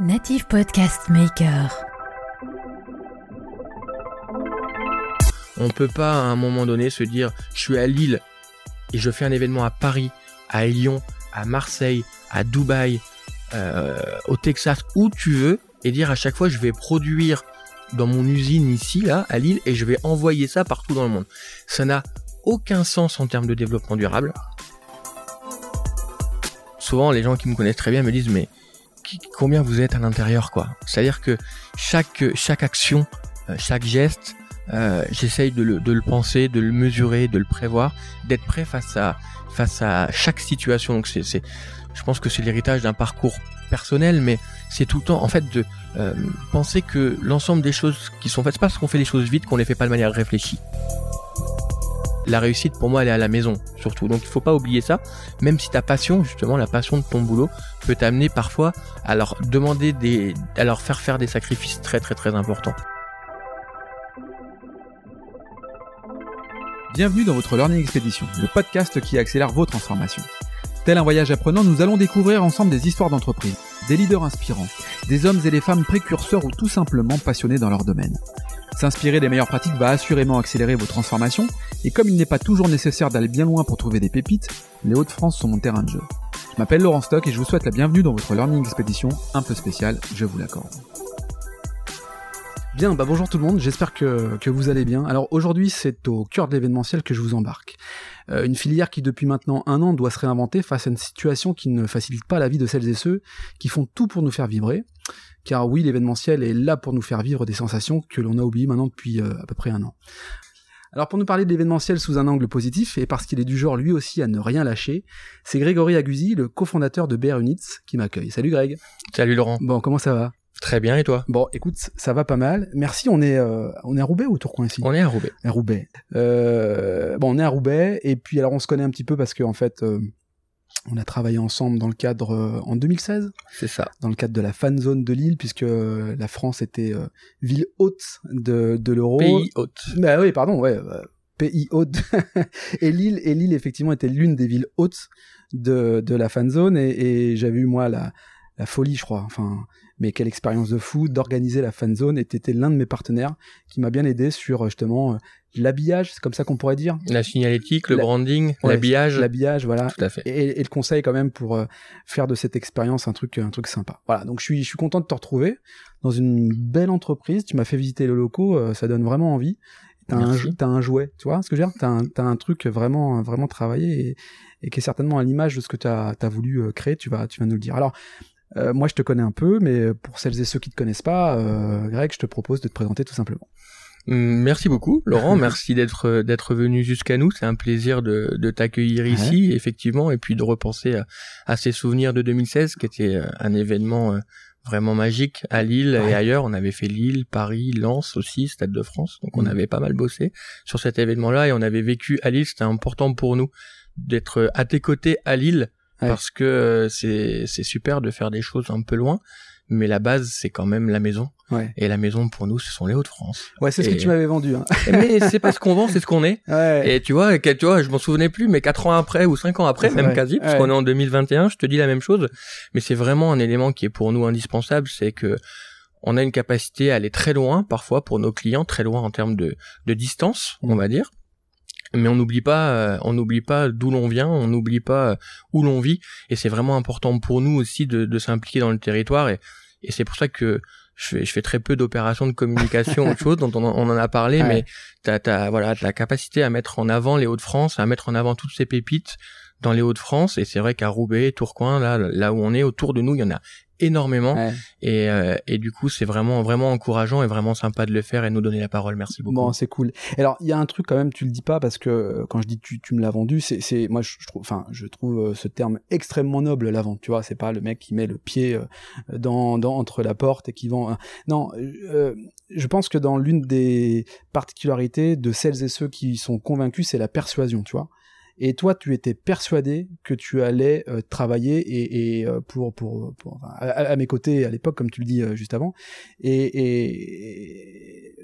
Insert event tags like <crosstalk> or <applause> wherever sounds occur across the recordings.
Native Podcast Maker. On peut pas à un moment donné se dire je suis à Lille et je fais un événement à Paris, à Lyon, à Marseille, à Dubaï, euh, au Texas, où tu veux, et dire à chaque fois je vais produire dans mon usine ici, là, à Lille, et je vais envoyer ça partout dans le monde. Ça n'a aucun sens en termes de développement durable. Souvent, les gens qui me connaissent très bien me disent, mais combien vous êtes à l'intérieur, quoi. C'est-à-dire que chaque, chaque action, euh, chaque geste, euh, j'essaye de le, de le penser, de le mesurer, de le prévoir, d'être prêt face à, face à chaque situation. Donc c'est, je pense que c'est l'héritage d'un parcours personnel, mais c'est tout le temps, en fait, de euh, penser que l'ensemble des choses qui sont faites, c'est pas parce qu'on fait les choses vite qu'on les fait pas de manière réfléchie. La réussite, pour moi, elle est à la maison, surtout. Donc, il faut pas oublier ça. Même si ta passion, justement, la passion de ton boulot, peut t'amener parfois à leur demander des, à leur faire faire des sacrifices très, très, très importants. Bienvenue dans votre Learning Expedition, le podcast qui accélère vos transformations. Tel un voyage apprenant, nous allons découvrir ensemble des histoires d'entreprise, des leaders inspirants, des hommes et des femmes précurseurs ou tout simplement passionnés dans leur domaine. S'inspirer des meilleures pratiques va assurément accélérer vos transformations, et comme il n'est pas toujours nécessaire d'aller bien loin pour trouver des pépites, les Hauts-de-France sont mon terrain de jeu. Je m'appelle Laurent Stock et je vous souhaite la bienvenue dans votre Learning Expedition un peu spéciale, je vous l'accorde. Bien, bah bonjour tout le monde, j'espère que, que vous allez bien. Alors aujourd'hui c'est au cœur de l'événementiel que je vous embarque. Euh, une filière qui depuis maintenant un an doit se réinventer face à une situation qui ne facilite pas la vie de celles et ceux qui font tout pour nous faire vibrer. Car oui, l'événementiel est là pour nous faire vivre des sensations que l'on a oubliées maintenant depuis euh, à peu près un an. Alors pour nous parler de l'événementiel sous un angle positif, et parce qu'il est du genre lui aussi à ne rien lâcher, c'est Grégory Aguzi, le cofondateur de Bear Units, qui m'accueille. Salut Greg. Salut Laurent. Bon, comment ça va? Très bien, et toi? Bon, écoute, ça va pas mal. Merci, on est, euh, on est à Roubaix ou Tourcoing ici On est à Roubaix. À Roubaix. Euh, bon, on est à Roubaix, et puis alors on se connaît un petit peu parce qu'en en fait, euh, on a travaillé ensemble dans le cadre, en 2016 C'est ça. Dans le cadre de la fan zone de Lille, puisque la France était ville haute de, de l'euro. Pays haute. Bah oui, pardon, ouais. pays haute. <laughs> et Lille, et Lille, effectivement, était l'une des villes hautes de, de la fan zone, et, et j'avais eu, moi, la, la folie, je crois. Enfin, mais quelle expérience de fou d'organiser la fan zone et t'étais l'un de mes partenaires qui m'a bien aidé sur justement euh, l'habillage, c'est comme ça qu'on pourrait dire. La signalétique, le branding, l'habillage. L'habillage, voilà. Tout à fait. Et, le conseil quand même pour euh, faire de cette expérience un truc, un truc sympa. Voilà. Donc je suis, je suis content de te retrouver dans une belle entreprise. Tu m'as fait visiter le locaux, euh, ça donne vraiment envie. T'as un, as un jouet, tu vois ce que je veux dire? T'as un, as un truc vraiment, vraiment travaillé et, et qui est certainement à l'image de ce que tu as, voulu créer. Tu vas, tu vas nous le dire. Alors, euh, moi, je te connais un peu, mais pour celles et ceux qui te connaissent pas, euh, Greg, je te propose de te présenter tout simplement. Hum, merci beaucoup, Laurent. <laughs> merci d'être d'être venu jusqu'à nous. C'est un plaisir de, de t'accueillir ici, effectivement, et puis de repenser à, ces souvenirs de 2016, qui était euh, un événement euh, vraiment magique à Lille et ailleurs. On avait fait Lille, Paris, Lens aussi, Stade de France. Donc on mmh. avait pas mal bossé sur cet événement-là et on avait vécu à Lille. C'était important pour nous d'être à tes côtés à Lille parce que euh, c'est c'est super de faire des choses un peu loin mais la base c'est quand même la maison. Ouais. et la maison pour nous ce sont les Hauts-de-France. Ouais c'est ce que tu m'avais vendu hein. <laughs> mais c'est pas ce qu'on vend c'est ce qu'on est. Ouais. et tu vois tu vois je m'en souvenais plus mais quatre ans après ou cinq ans après même quasi parce qu'on est en 2021 je te dis la même chose. Mais c'est vraiment un élément qui est pour nous indispensable c'est que on a une capacité à aller très loin parfois pour nos clients très loin en termes de de distance on va dire mais on n'oublie pas euh, on n'oublie pas d'où l'on vient on n'oublie pas euh, où l'on vit. Et c'est vraiment important pour nous aussi de, de s'impliquer dans le territoire. Et, et c'est pour ça que je fais, je fais très peu d'opérations de communication autre <laughs> chose dont on, en a parlé mais t'as as, voilà la capacité à mettre en avant les Hauts-de-France à mettre en avant toutes ces pépites dans les Hauts-de-France et c'est vrai qu'à Roubaix Tourcoing là là où on est autour de nous il y en a énormément. Et, euh, et du coup c'est vraiment vraiment encourageant et vraiment sympa de le faire et nous donner la parole. Merci beaucoup. Bon c'est cool. Alors il y a un truc quand même tu le dis pas parce que euh, quand je dis tu, tu me l'as vendu c'est c'est moi je, trouve enfin je trouve euh, ce terme extrêmement noble la vente tu vois. C'est pas le mec qui met le pied dans, dans entre la porte et qui vend non je pense que dans l'une des particularités de celles et ceux qui sont convaincus c'est la persuasion tu vois et toi tu étais persuadé que tu allais euh, travailler et, et euh, pour pour, pour à, mes côtés à l'époque comme tu le dis euh, juste avant. Et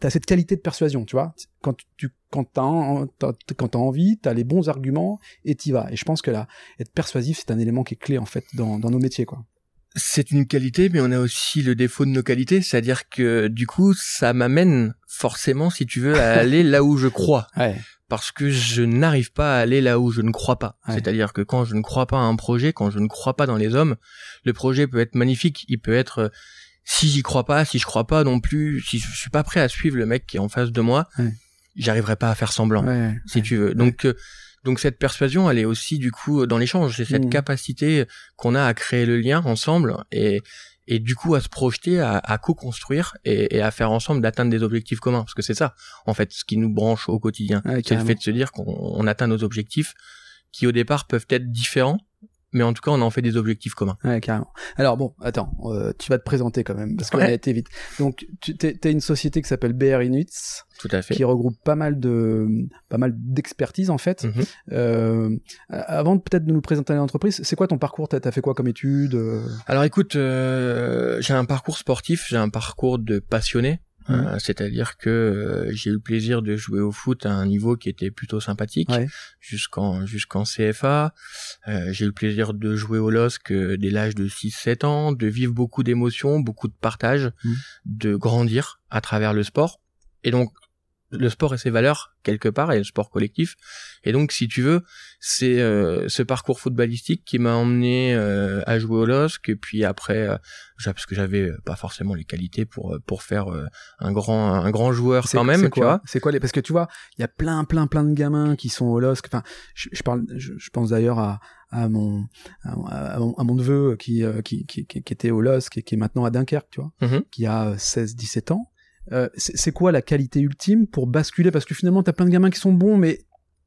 tu as cette qualité de persuasion tu vois. Quand tu quand t'as quand t'as envie t'as les bons arguments et t'y vas. Et je pense que là être persuasif c'est un élément qui est clé en fait dans dans nos métiers quoi c'est une qualité, mais on a aussi le défaut de nos qualités, c'est-à-dire que du coup, ça m'amène forcément, si tu veux, à <laughs> aller là où je crois. Parce que je n'arrive pas à aller là où je ne crois pas. C'est-à-dire que quand je ne crois pas à un projet, quand je ne crois pas dans les hommes, le projet peut être magnifique, il peut être si j'y crois pas, si je crois pas non plus, si je suis pas prêt à suivre le mec qui est en face de moi, j'arriverai pas à faire semblant, si tu veux. Donc euh, donc cette persuasion, elle est aussi du coup dans l'échange, c'est cette mmh. capacité qu'on a à créer le lien ensemble et et du coup à se projeter, à, à co-construire et, et, à faire ensemble d'atteindre des objectifs communs, parce que c'est ça en fait ce qui nous branche au quotidien, c'est le fait de se dire qu'on atteint nos objectifs qui au départ peuvent être différents, mais en tout cas on en fait des objectifs communs. Ouais, carrément. Alors bon, attends, euh, tu vas te présenter quand même parce qu'on a été vite. Donc tu t'es une société qui s'appelle BR Inuits. Tout à fait. Qui regroupe pas mal de pas mal d'expertise en fait. Mhm. euh, avant peut-être de nous présenter l'entreprise, c'est quoi ton parcours? T'as as fait quoi comme études Alors écoute, euh, j'ai un parcours sportif, j'ai un parcours de passionné. Euh, c'est-à-dire que euh, j'ai eu le plaisir de jouer au foot à un niveau qui était plutôt sympathique jusqu'en jusqu'en CFA. Euh, j'ai eu le plaisir de jouer au LOSC dès l'âge de 6-7 ans, de vivre beaucoup d'émotions, beaucoup de partage, mmh. de grandir à travers le sport. Et donc le sport et ses valeurs quelque part et le sport collectif. Et donc si tu veux c'est euh, ce parcours footballistique qui m'a emmené euh, à jouer au LOSC et puis après euh, parce que j'avais pas forcément les qualités pour pour faire un grand un grand joueur quand même tu vois. C'est quoi les parce que tu vois il y a plein plein plein de gamins qui sont au LOSC. Enfin je, parle je, pense d'ailleurs à à mon, à, mon, neveu qui, qui, qui, qui, était au LOSC et qui est maintenant à Dunkerque, tu vois, mm-hmm. qui a 16-17 ans euh, c'est quoi la qualité ultime pour basculer? Parce que finalement, t'as plein de gamins qui sont bons, mais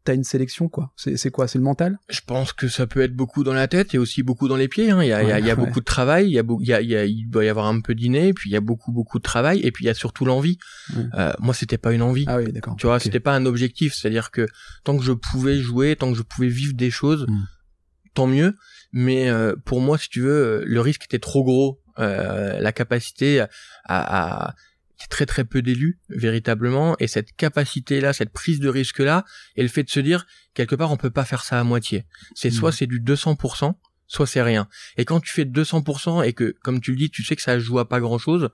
t'as une sélection quoi. C'est quoi? C'est le mental? Je pense que ça peut être beaucoup dans la tête et aussi beaucoup dans les pieds hein. il y a, il y a, <laughs> beaucoup de travail il y a, il y a, il, y a, il doit y avoir un peu d'inné puis il y a beaucoup beaucoup de travail et puis il y a surtout l'envie. Euh, moi c'était pas une envie. Ah oui d'accord. Tu vois c'était pas un objectif. C'est à dire que tant que je pouvais jouer tant que je pouvais vivre des choses hmm. tant mieux. Mais euh, pour moi si tu veux le risque était trop gros. Euh, la capacité à, à très très peu d'élus véritablement et cette capacité là cette prise de risque là et le fait de se dire quelque part on peut pas faire ça à moitié c'est soit mmh. c'est du 200% soit c'est rien. Et quand tu fais 200% et que, comme tu le dis, tu sais que ça joue à pas grand chose,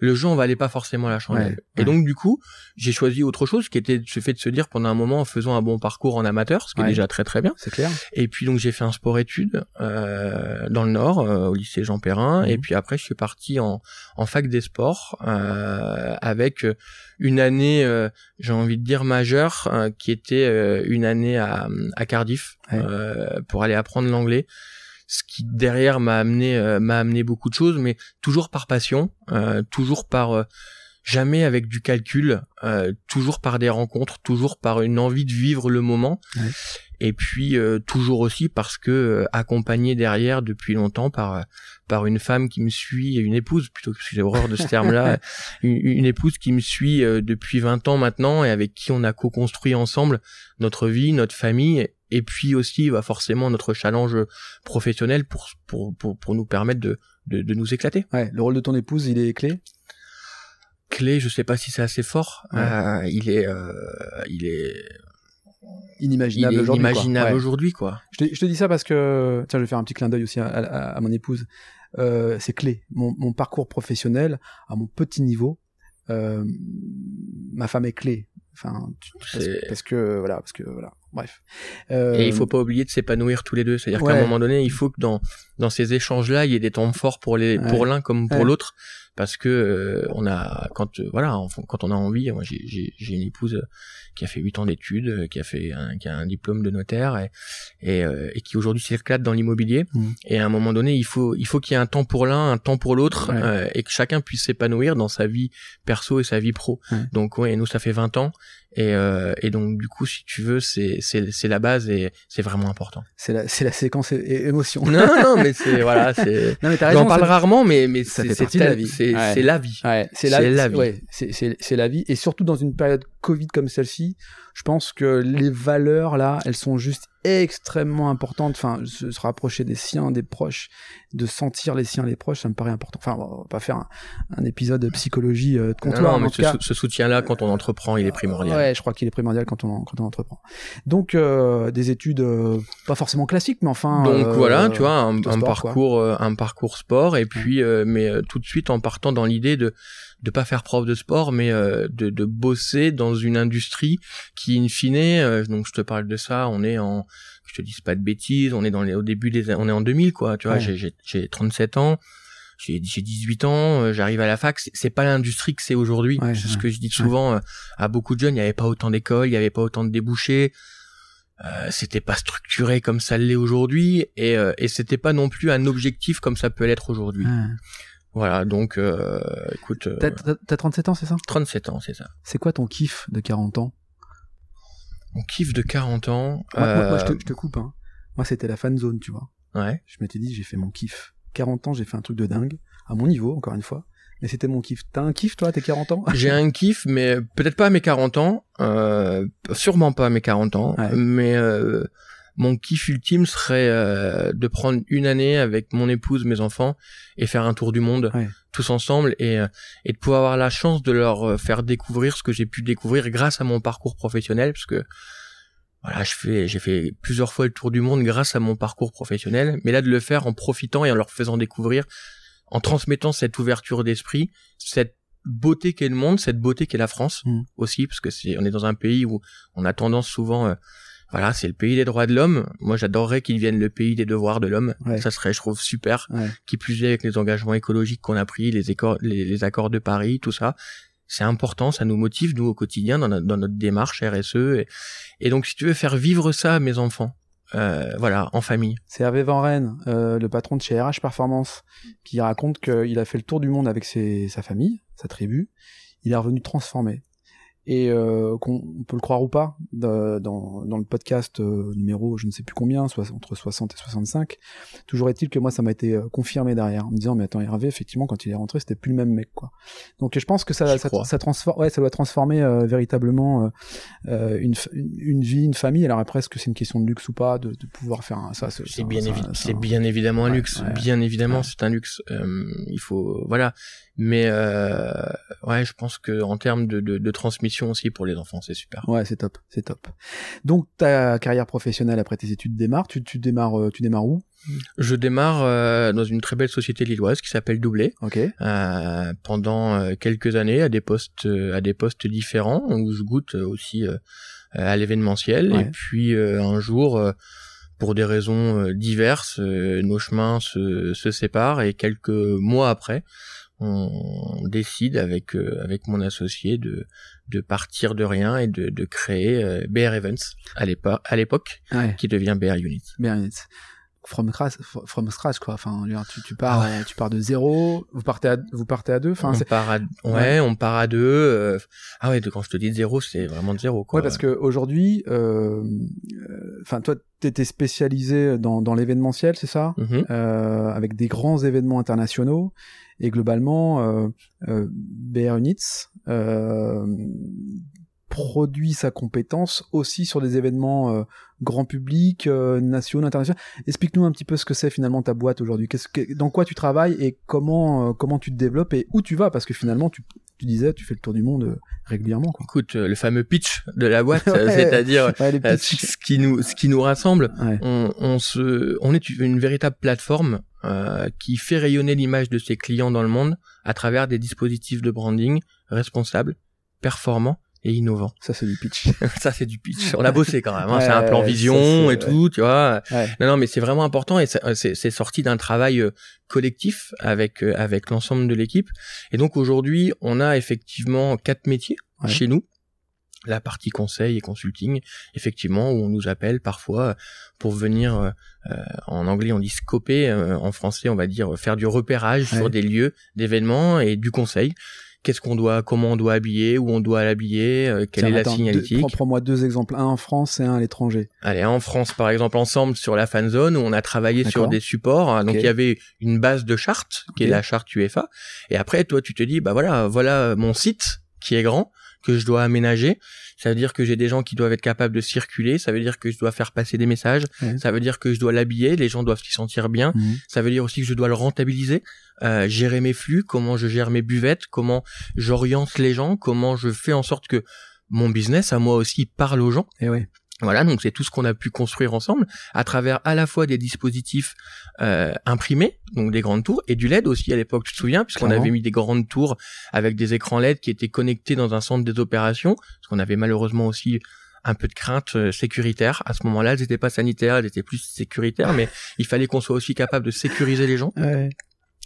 le jeu, on va aller pas forcément la changer. et donc, du coup, j'ai choisi autre chose qui était ce fait de se dire pendant un moment en faisant un bon parcours en amateur, ce qui est déjà très très bien. C'est clair. Et puis, donc, j'ai fait un sport-études, euh, dans le Nord, euh, au lycée Jean Perrin. Et mhm. puis après, je suis parti en, en fac des sports, euh, avec une année, euh, j'ai envie de dire majeure, euh, qui était euh, une année à, à Cardiff, pour aller apprendre l'anglais. Ce qui derrière m'a amené euh, m'a amené beaucoup de choses, mais toujours par passion, euh, toujours par euh, jamais avec du calcul, toujours par des rencontres, toujours par une envie de vivre le moment. Et puis toujours aussi parce que accompagné derrière depuis longtemps par par une femme qui me suit, une épouse plutôt que j'ai horreur de ce terme-là, <laughs> une, une, épouse qui me suit depuis 20 ans maintenant et avec qui on a co-construit ensemble notre vie, notre famille et puis aussi va forcément notre challenge professionnel pour pour pour, pour nous permettre de, de, de nous éclater. Ouais, le rôle de ton épouse, il est clé? Clé, je sais pas si c'est assez fort. Euh, il est euh, il est inimaginable aujourd'hui. Imaginable aujourd'hui quoi. Je te, je te, dis ça parce que tiens, je vais faire un petit clin d'œil aussi à, à, à, mon épouse. Euh, c'est clé. Mon, mon, parcours professionnel à mon petit niveau, ma femme est clé. Enfin, parce, parce, que voilà, parce que voilà. Bref. Euh... Et il faut pas oublier de s'épanouir tous les deux. C'est-à-dire qu'à un moment donné, il faut que dans dans ces échanges-là, il y ait des temps forts pour les pour l'un comme pour l'autre, parce que euh, on a quand euh, voilà quand on a envie. Moi, j'ai j'ai une épouse qui a fait huit ans d'études, euh, qui a fait un, qui a un diplôme de notaire et et, euh, et qui aujourd'hui s'éclate dans l'immobilier. Mmh. Et à un moment donné, il faut il faut qu'il y ait un temps pour l'un, un temps pour l'autre, euh, et que chacun puisse s'épanouir dans sa vie perso et sa vie pro. Donc ouais, nous ça fait 20 ans et, euh, et donc du coup, si tu veux, c'est c'est c'est la base et c'est vraiment important. C'est la c'est la séquence émotion. Non non, mais c'est voilà, <laughs> c'est. Non mais t'as raison. J'en parle rarement, mais mais c'est la vie. C'est c'est la vie. Ouais, c'est la, la, vie. Ouais, c'est la vie et surtout dans une période Covid comme celle-ci, je pense que les valeurs là, elles sont juste extrêmement importantes. Enfin, se, se, rapprocher des siens, des proches, de sentir les siens, les proches, ça me paraît important. Enfin, on va pas faire un, épisode de psychologie euh, de comptoir. Non, mais ce, soutien-là, quand on entreprend, il est primordial. Ouais, je crois qu'il est primordial quand on quand on entreprend. Donc, euh, des études euh, pas forcément classiques, mais enfin. Donc voilà, tu vois, un, parcours, un parcours sport, et puis, mais tout de suite en partant dans l'idée de de pas faire prof de sport, mais de, de bosser dans une industrie qui, in fine, donc je te parle de ça, on est en je te dis pas de bêtises, on est dans les, au début des, on est en 2000 quoi, tu vois, j'ai, j'ai 37 ans, j'ai, j'ai 18 ans, euh, j'arrive à la fac, c'est, pas l'industrie que c'est aujourd'hui. c'est ce que je dis souvent euh, à beaucoup de jeunes, il y avait pas autant d'écoles, il y avait pas autant de débouchés, euh, c'était pas structuré comme ça l'est aujourd'hui, et, euh, et c'était pas non plus un objectif comme ça peut l'être aujourd'hui. Voilà, donc écoute. T'as, t'as 37 ans, c'est ça? 37 ans, c'est ça. C'est quoi ton kiff de 40 ans? Mon kiff de 40 ans. Moi, je, te, je, te, coupe. Hein. Moi, c'était la fan zone, tu vois. Ouais. Je m'étais dit, j'ai fait mon kiff. 40 ans, j'ai fait un truc de dingue. À mon niveau, encore une fois. Mais c'était mon kiff. T'as un kiff, toi, tes 40 ans? J'ai un kiff, mais peut-être pas à mes 40 ans. Euh, sûrement pas à mes 40 ans. Mais euh, mon kiff ultime serait euh, de prendre une année avec mon épouse, mes enfants, et faire un tour du monde tous ensemble, et, euh, et de pouvoir avoir la chance de leur euh, faire découvrir ce que j'ai pu découvrir grâce à mon parcours professionnel, parce que voilà, je fais, j'ai fait plusieurs fois le tour du monde grâce à mon parcours professionnel, mais là de le faire en profitant et en leur faisant découvrir, en transmettant cette ouverture d'esprit, cette beauté qu'est le monde, cette beauté qu'est la France mmh. aussi, parce que c'est, on est dans un pays où on a tendance souvent voilà, c'est le pays des droits de l'homme. Moi, j'adorerais qu'il vienne le pays des devoirs de l'homme. Ça serait, je trouve, super. Qui plus est avec les engagements écologiques qu'on a pris, les, les, accords de Paris, tout ça. C'est important, ça nous motive, nous, au quotidien, dans, notre, démarche RSE. Et, donc, si tu veux faire vivre ça à mes enfants, euh, voilà, en famille. C'est Hervé Van Rennes, euh, le patron de chez RH Performance, qui raconte qu'il a fait le tour du monde avec sa famille, sa tribu. Il est revenu transformé et euh, qu'on peut le croire ou pas, dans, dans le podcast euh, numéro je ne sais plus combien, soit entre 60 et 65, toujours est-il que moi ça m'a été euh, confirmé derrière, en me disant mais attends Hervé, effectivement quand il est rentré c'était plus le même mec quoi. Donc je pense que ça, ça, ça, transforme, ouais, ça doit transformer euh, véritablement une, une, vie, une famille. Alors après est-ce que c'est une question de luxe ou pas, de, de pouvoir faire un, ça C'est bien, c'est bien évidemment un luxe, bien évidemment c'est un luxe. il faut voilà mais euh, ouais, je pense que en termes de, de, de, transmission aussi pour les enfants, c'est super. Ouais, c'est top, c'est top. Donc ta carrière professionnelle après tes études démarre. Tu, tu démarres, euh, tu démarres où? Je démarre euh, dans une très belle société lilloise qui s'appelle Doublé. Ok. Euh, pendant euh, quelques années à des postes à des postes différents où je goûte aussi à l'événementiel et puis un jour pour des raisons diverses, nos chemins se, se séparent et quelques mois après, on décide avec euh, avec mon associé de de partir de rien et de, de créer euh, BR Events à l'époque à l'époque qui devient BR Unit. BR Unit. From scratch, from scratch quoi. Enfin, tu, tu pars, ah tu pars de zéro. Vous partez à, vous partez à deux. Enfin, on part à, ouais, on part à deux. Euh, ah ouais, quand je te dis de zéro, c'est vraiment de zéro quoi. Ouais, parce que aujourd'hui, enfin, toi, t'étais spécialisé dans, dans l'événementiel, c'est ça, mm-hmm. euh, avec des grands événements internationaux. Et globalement, euh, euh, BR Units euh, produit sa compétence aussi sur des événements euh, grand public, euh, nationaux, internationaux. Explique-nous un petit peu ce que c'est finalement ta boîte aujourd'hui. Qu'est-ce que, dans quoi tu travailles et comment comment tu te développes et où tu vas? Parce que finalement tu tu disais, tu fais le tour du monde régulièrement. Quoi. Écoute, le fameux pitch de la boîte, <laughs> c'est-à-dire <laughs> ce qui nous ce qui nous rassemble, on, on se on est une véritable plateforme euh, qui fait rayonner l'image de ses clients dans le monde à travers des dispositifs de branding responsables, performants et innovants. Ça c'est du pitch. <laughs> ça c'est du pitch. On a bossé quand même. Hein. c'est un plan vision et tout, tu vois. Non non, mais c'est vraiment important et c'est sorti d'un travail euh, collectif avec euh, avec l'ensemble de l'équipe. Et donc aujourd'hui, on a effectivement quatre métiers chez nous la partie conseil et consulting, effectivement, où on nous appelle parfois pour venir, euh, euh, en anglais on dit scoper, euh, en français on va dire faire du repérage sur des lieux d'événements et du conseil. Qu'est-ce qu'on doit, comment on doit habiller, où on doit l'habiller, quelle est la signalétique. Prends-moi deux exemples, un en France et un à l'étranger. Allez, en France par exemple, ensemble sur la fan zone où on a travaillé sur des supports. Donc il y avait une base de charte qui est la charte UEFA. Et après, toi, tu te dis, bah voilà, voilà mon site qui est grand, que je dois aménager. Ça veut dire que j'ai des gens qui doivent être capables de circuler. Ça veut dire que je dois faire passer des messages. Ça veut dire que je dois l'habiller. Les gens doivent s'y sentir bien. Mhm. Ça veut dire aussi que je dois le rentabiliser, euh, gérer mes flux, comment je gère mes buvettes, comment j'oriente les gens, comment je fais en sorte que mon business à moi aussi parle aux gens. Et oui. Voilà, donc c'est tout ce qu'on a pu construire ensemble à travers à la fois des dispositifs euh, imprimés, donc des grandes tours, et du LED aussi à l'époque, tu te souviens, puisqu'on avait mis des grandes tours avec des écrans LED qui étaient connectés dans un centre des opérations, parce qu'on avait malheureusement aussi un peu de crainte euh, sécuritaire. À ce moment-là, elles n'étaient pas sanitaires, elles étaient plus sécuritaires, mais il fallait qu'on soit aussi capable de sécuriser les gens. Ouais.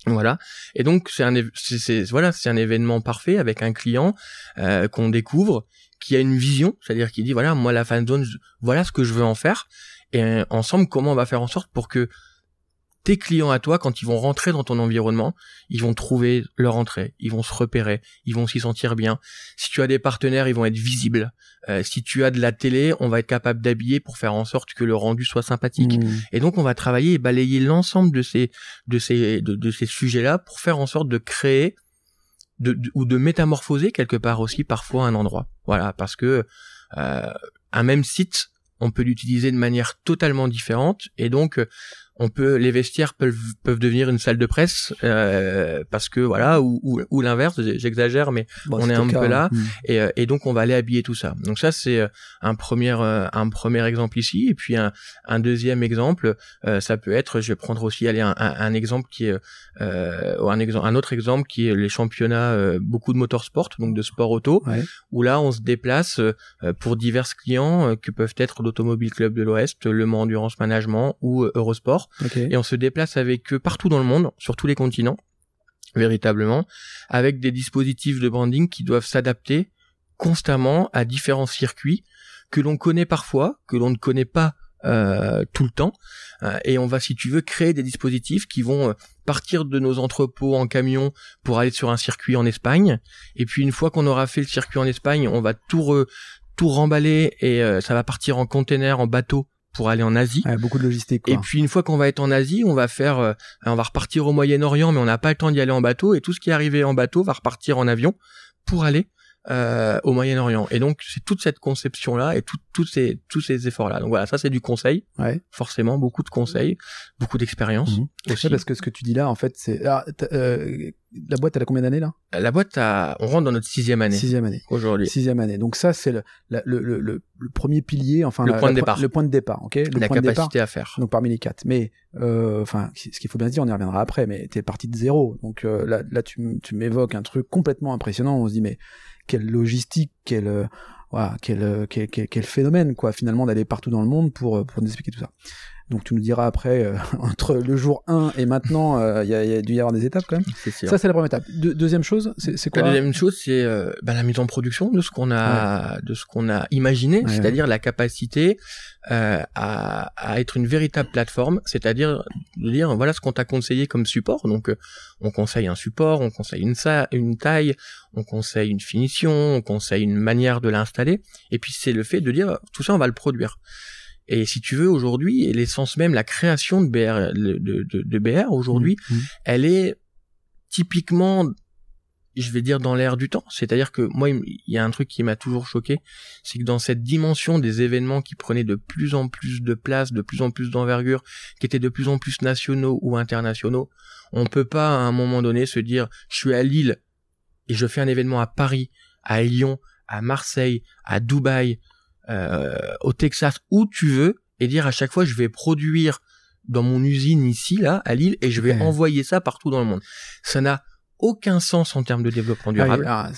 Voilà. Et donc c'est un c'est voilà c'est un événement parfait avec un client euh, qu'on découvre qui a une vision, c'est-à-dire qui dit voilà moi la fan zone voilà ce que je veux en faire et ensemble comment on va faire en sorte pour que tes clients à toi, quand ils vont rentrer dans ton environnement, ils vont trouver leur entrée, ils vont se repérer, ils vont s'y sentir bien. Si tu as des partenaires, ils vont être visibles. Euh, si tu as de la télé, on va être capable d'habiller pour faire en sorte que le rendu soit sympathique. Mmh. Et donc, on va travailler et balayer l'ensemble de ces de ces de, ces sujets-là pour faire en sorte de créer de, ou de métamorphoser quelque part aussi parfois un endroit. Voilà, parce que euh, un même site, on peut l'utiliser de manière totalement différente et donc on peut les vestiaires peuvent peuvent devenir une salle de presse euh, parce que voilà ou ou, ou l'inverse j'exagère mais on est un peu là. hmm. et, euh, et donc on va aller habiller tout ça. Donc ça c'est euh, un premier un premier exemple ici. Et puis un, un deuxième exemple ça peut être je vais prendre aussi aller un, un, exemple qui est euh, un exemple un autre exemple qui est les championnats beaucoup de motorsport donc de sport auto où là on se déplace pour divers clients que peuvent être l'automobile club de l'Ouest le Mans Endurance Management ou Eurosport et on se déplace avec eux partout dans le monde, sur tous les continents, véritablement, avec des dispositifs de branding qui doivent s'adapter constamment à différents circuits que l'on connaît parfois, que l'on ne connaît pas euh, tout le temps. Euh, et on va si tu veux créer des dispositifs qui vont euh, partir de nos entrepôts en camion pour aller sur un circuit en Espagne. Et puis une fois qu'on aura fait le circuit en Espagne on va tout tout remballer et ça va partir en container en bateau pour aller en Asie. beaucoup de logistique. Et puis une fois qu'on va être en Asie, on va faire, euh, on va repartir au Moyen-Orient, mais on n'a pas le temps d'y aller en bateau. Et tout ce qui est arrivé en bateau va repartir en avion pour aller euh, au Moyen-Orient. Et donc c'est toute cette conception là et tous ces tous ces efforts là. Donc voilà, ça c'est du conseil. Ouais. Forcément, beaucoup de conseils, beaucoup d'expérience. Mmh. parce que ce que tu dis là, en fait, c'est ah, euh, la boîte, elle a combien d'années là? La boîte, a... on rentre dans notre sixième année. Sixième année. Aujourd'hui. Sixième année. Donc ça, c'est le, le, le, le, premier pilier, enfin le point de départ. Le point de départ, ok? la capacité à faire. Donc parmi les quatre. Mais euh, enfin, ce qu'il faut bien se dire, on y reviendra après. Mais t'es parti de zéro. Donc euh, là, là, tu, tu m'évoques un truc complètement impressionnant. On se dit mais quelle logistique, quel euh, voilà, quel, quel, quel, phénomène quoi finalement d'aller partout dans le monde pour pour nous expliquer tout ça. Donc tu nous diras après, euh, <laughs> entre le jour 1 et maintenant, euh, il y, a, y, a, dû y avoir des étapes quand même. Ça, c'est la première étape. deuxième chose, c'est quoi La deuxième chose, c'est euh, bah, la mise en production de ce qu'on a, de ce qu'on a imaginé, c'est-à-dire la capacité à, à, être une véritable plateforme, c'est-à-dire de dire voilà ce qu'on t'a conseillé comme support. Donc on conseille un support, on conseille une, une taille, on conseille une finition, on conseille une manière de l'installer, et puis c'est le fait de dire tout ça on va le produire. Et si tu veux, aujourd'hui, l'essence même, la création de BR, de, de, BR aujourd'hui, mmh, mmh. elle est typiquement, je vais dire, dans l'air du temps. C'est-à-dire que moi, il y a un truc qui m'a toujours choqué, c'est que dans cette dimension des événements qui prenaient de plus en plus de place, de plus en plus d'envergure, qui étaient de plus en plus nationaux ou internationaux, on peut pas à un moment donné se dire, je suis à Lille et je fais un événement à Paris, à Lyon, à Marseille, à Dubaï, euh, au Texas, où tu veux, et dire à chaque fois je vais produire dans mon usine ici, là, à Lille, et je vais envoyer ça partout dans le monde. Ça n'a aucun sens en termes de développement ah durable. Ah,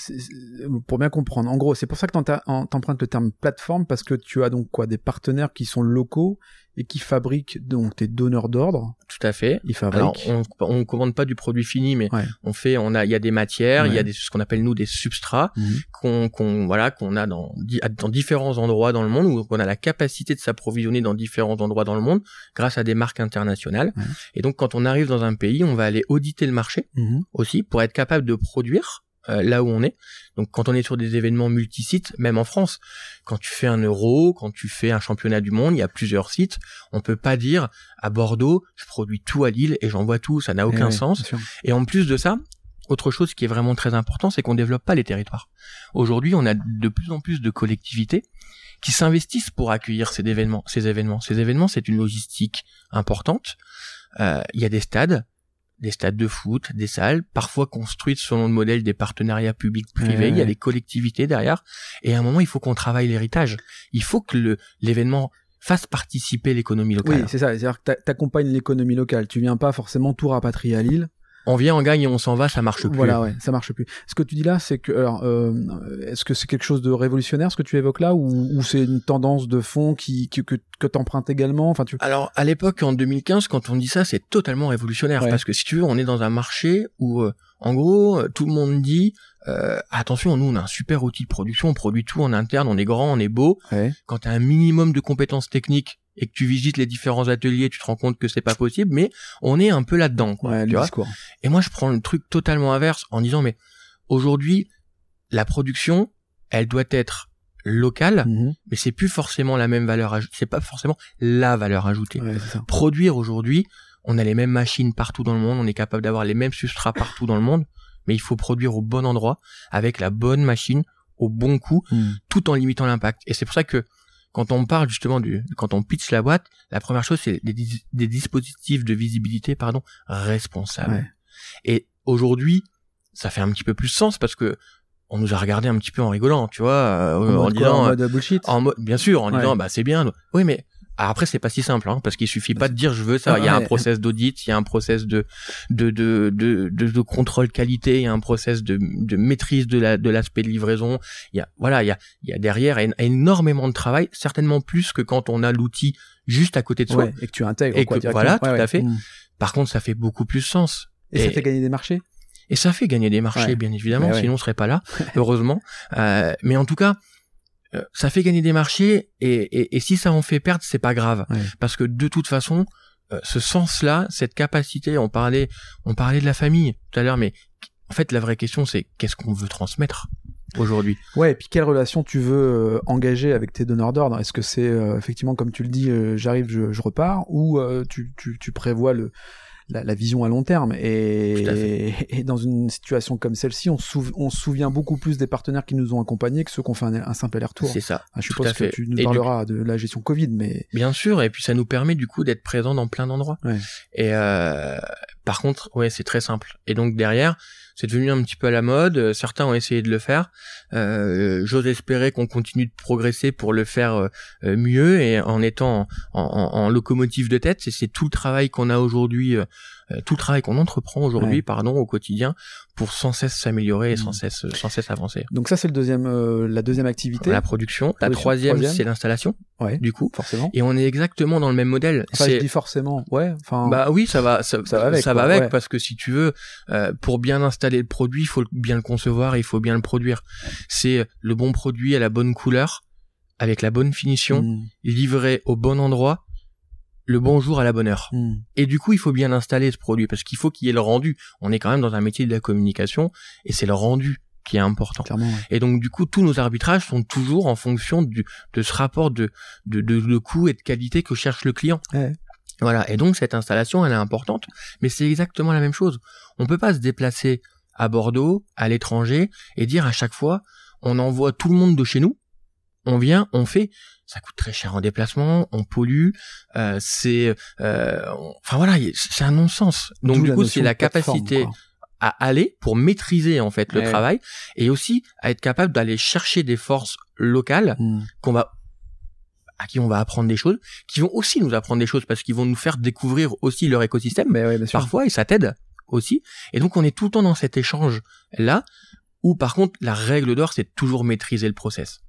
pour bien comprendre, en gros, c'est pour ça que t'empruntes le terme plateforme, parce que tu as donc quoi Des partenaires qui sont locaux et qui fabrique donc tes donneurs d'ordre. Tout à fait. Ils fabriquent. Alors, on, on commande pas du produit fini, mais on fait, on a, il y a des matières, il y a des, ce qu'on appelle nous des substrats mhm. qu'on, qu'on, voilà, qu'on a dans, dans différents endroits dans le monde, où on a la capacité de s'approvisionner dans différents endroits dans le monde, grâce à des marques internationales. Et donc, quand on arrive dans un pays, on va aller auditer le marché mhm. aussi pour être capable de produire euh, là où on est. Donc quand on est sur des événements multisites, même en France, quand tu fais un euro, quand tu fais un championnat du monde, il y a plusieurs sites. On peut pas dire à Bordeaux, je produis tout à Lille et j'envoie tout, ça n'a aucun eh sens. Et en plus de ça, autre chose qui est vraiment très important, c'est qu'on développe pas les territoires. Aujourd'hui, on a de plus en plus de collectivités qui s'investissent pour accueillir ces événements. Ces événements, ces événements, c'est une logistique importante. Euh, il y a des stades, des stades de foot, des salles, parfois construites selon le modèle des partenariats publics-privés. Il y a des collectivités derrière. Et à un moment, il faut qu'on travaille l'héritage. Il faut que l'événement fasse participer l'économie locale. Oui, c'est ça. C'est-à-dire que t'accompagnes l'économie locale. Tu viens pas forcément tout rapatrier à Lille on vient, on gagne et on s'en va, ça marche plus. Voilà, ouais, ça marche plus. Ce que tu dis là, c'est que, alors, euh, est-ce que c'est quelque chose de révolutionnaire, ce que tu évoques là, ou, c'est une tendance de fond qui, que, que t'empruntes également? Enfin, tu... Alors, à l'époque, en 2015, quand on dit ça, c'est totalement révolutionnaire, parce que si tu veux, on est dans un marché où, euh, en gros, euh, tout le monde dit, euh, attention, nous on a un super outil de production, on produit tout en interne, on est grand, on est beau. Quand tu as un minimum de compétences techniques et que tu visites les différents ateliers, tu te rends compte que c'est pas possible, mais on est un peu là-dedans, quoi. Ouais, et moi, je prends le truc totalement inverse en disant, mais aujourd'hui, la production, elle doit être locale, mhm. mais c'est plus forcément la même valeur ajoutée, c'est pas forcément la valeur ajoutée. Produire aujourd'hui, on a les mêmes machines partout dans le monde, on est capable d'avoir les mêmes substrats partout dans le monde, mais il faut produire au bon endroit, avec la bonne machine, au bon coût, mhm. tout en limitant l'impact. Et c'est pour ça que quand on parle justement du, quand on pitch la boîte, la première chose c'est des, dispositifs de visibilité, pardon, responsables. Et aujourd'hui, ça fait un petit peu plus sens parce que on nous a regardé un petit peu en rigolant, tu vois, euh, en, disant, en mode bullshit. En bien sûr, en disant bah c'est bien. Oui, mais après, c'est pas si simple, hein, parce qu'il suffit pas de dire je veux ça. il y a un process d'audit, il y a un process de de, de de de, contrôle qualité, il y a un process de, de maîtrise de la de l'aspect de livraison. Il y a voilà, il y a il y a derrière énormément de travail, certainement plus que quand on a l'outil juste à côté de soi et que tu intègres. Et que, voilà, tout à fait. Mm. Par contre, ça fait beaucoup plus sens. Et, ça fait gagner des marchés? Et ça fait gagner des marchés, bien évidemment. Sinon, on serait pas là, <laughs> heureusement. Euh, mais en tout cas, ça fait gagner des marchés et, et, si ça en fait perdre, c'est pas grave. Parce que de toute façon, euh, ce sens-là, cette capacité, on parlait, on parlait de la famille tout à l'heure, mais en fait, la vraie question, c'est qu'est-ce qu'on veut transmettre aujourd'hui? Ouais, et puis quelle relation tu veux euh, engager avec tes donneurs d'ordre? Est-ce que c'est effectivement, comme tu le dis, j'arrive, je, je, repars, ou tu, tu, tu, prévois le, la, vision à long terme. Et, et dans une situation comme celle-ci, on, on se souvient beaucoup plus des partenaires qui nous ont accompagnés que ceux qui ont fait un, simple aller-retour. C'est ça. je suppose que tu nous parleras de la gestion Covid, mais bien sûr. Et puis ça nous permet du coup d'être présent dans plein d'endroits. Et euh, par contre, ouais, c'est très simple. Et donc derrière, c'est devenu un petit peu à la mode. Certains ont essayé de le faire. Euh, J'ose espérer qu'on continue de progresser pour le faire euh, mieux et en étant en, en, locomotive de tête. C'est tout le travail qu'on a aujourd'hui euh, euh, tout le travail qu'on entreprend aujourd'hui, pardon, au quotidien, pour sans cesse s'améliorer et sans mm. cesse, sans cesse avancer. Donc ça, c'est le deuxième, euh, la deuxième activité. La production. La, troisième, c'est l'installation. Ouais. Du coup, forcément. Et on est exactement dans le même modèle. Enfin, je dis forcément. Ouais. Enfin. Bah oui, ça va, ça, va avec. Ça va avec parce que si tu veux, euh, pour bien installer le produit, il faut bien le concevoir, et il faut bien le produire. C'est le bon produit à la bonne couleur, avec la bonne finition, mm. livré au bon endroit le bonjour à la bonne heure. Hmm. Et du coup, il faut bien installer ce produit parce qu'il faut qu'il y ait le rendu. On est quand même dans un métier de la communication et c'est le rendu qui est important. Et donc du coup, tous nos arbitrages sont toujours en fonction du, de ce rapport de, de, de, coût et de qualité que cherche le client. Voilà. Et donc cette installation, elle est importante, mais c'est exactement la même chose. On peut pas se déplacer à Bordeaux, à l'étranger, et dire à chaque fois, on envoie tout le monde de chez nous, on vient, on fait ça coûte très cher en déplacement, on pollue, euh, c'est, euh, enfin voilà, c'est un non-sens. Donc du coup, c'est la capacité à aller pour maîtriser en fait le travail et aussi à être capable d'aller chercher des forces locales hmm. qu'on va à qui on va apprendre des choses, qui vont aussi nous apprendre des choses parce qu'ils vont nous faire découvrir aussi leur écosystème. Mais parfois, et ça t'aide aussi. Et donc, on est tout le temps dans cet échange là, où par contre, la règle d'or, c'est toujours maîtriser le process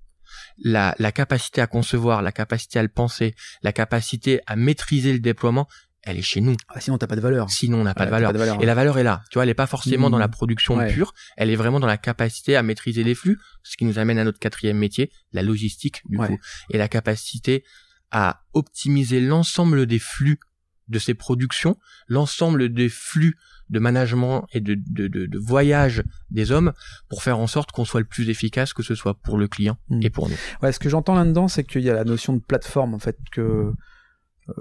la, la capacité à concevoir, la capacité à le penser, la capacité à maîtriser le déploiement, elle est chez nous. Ah, sinon t'as pas de valeur. Sinon on n'a pas, de valeur. Et la valeur est là. Tu vois, elle est pas forcément dans la mmh. production pure. Elle est vraiment dans la capacité à maîtriser les flux, ce qui nous amène à notre quatrième métier, la logistique du coup, et la capacité à optimiser l'ensemble des flux de ces productions, l'ensemble des flux de management et de, de, de, voyage des hommes pour faire en sorte qu'on soit le plus efficace, que ce soit pour le client hmm. et pour nous. Ouais, ce que j'entends là-dedans, c'est qu'il y a la notion de plateforme, en fait, que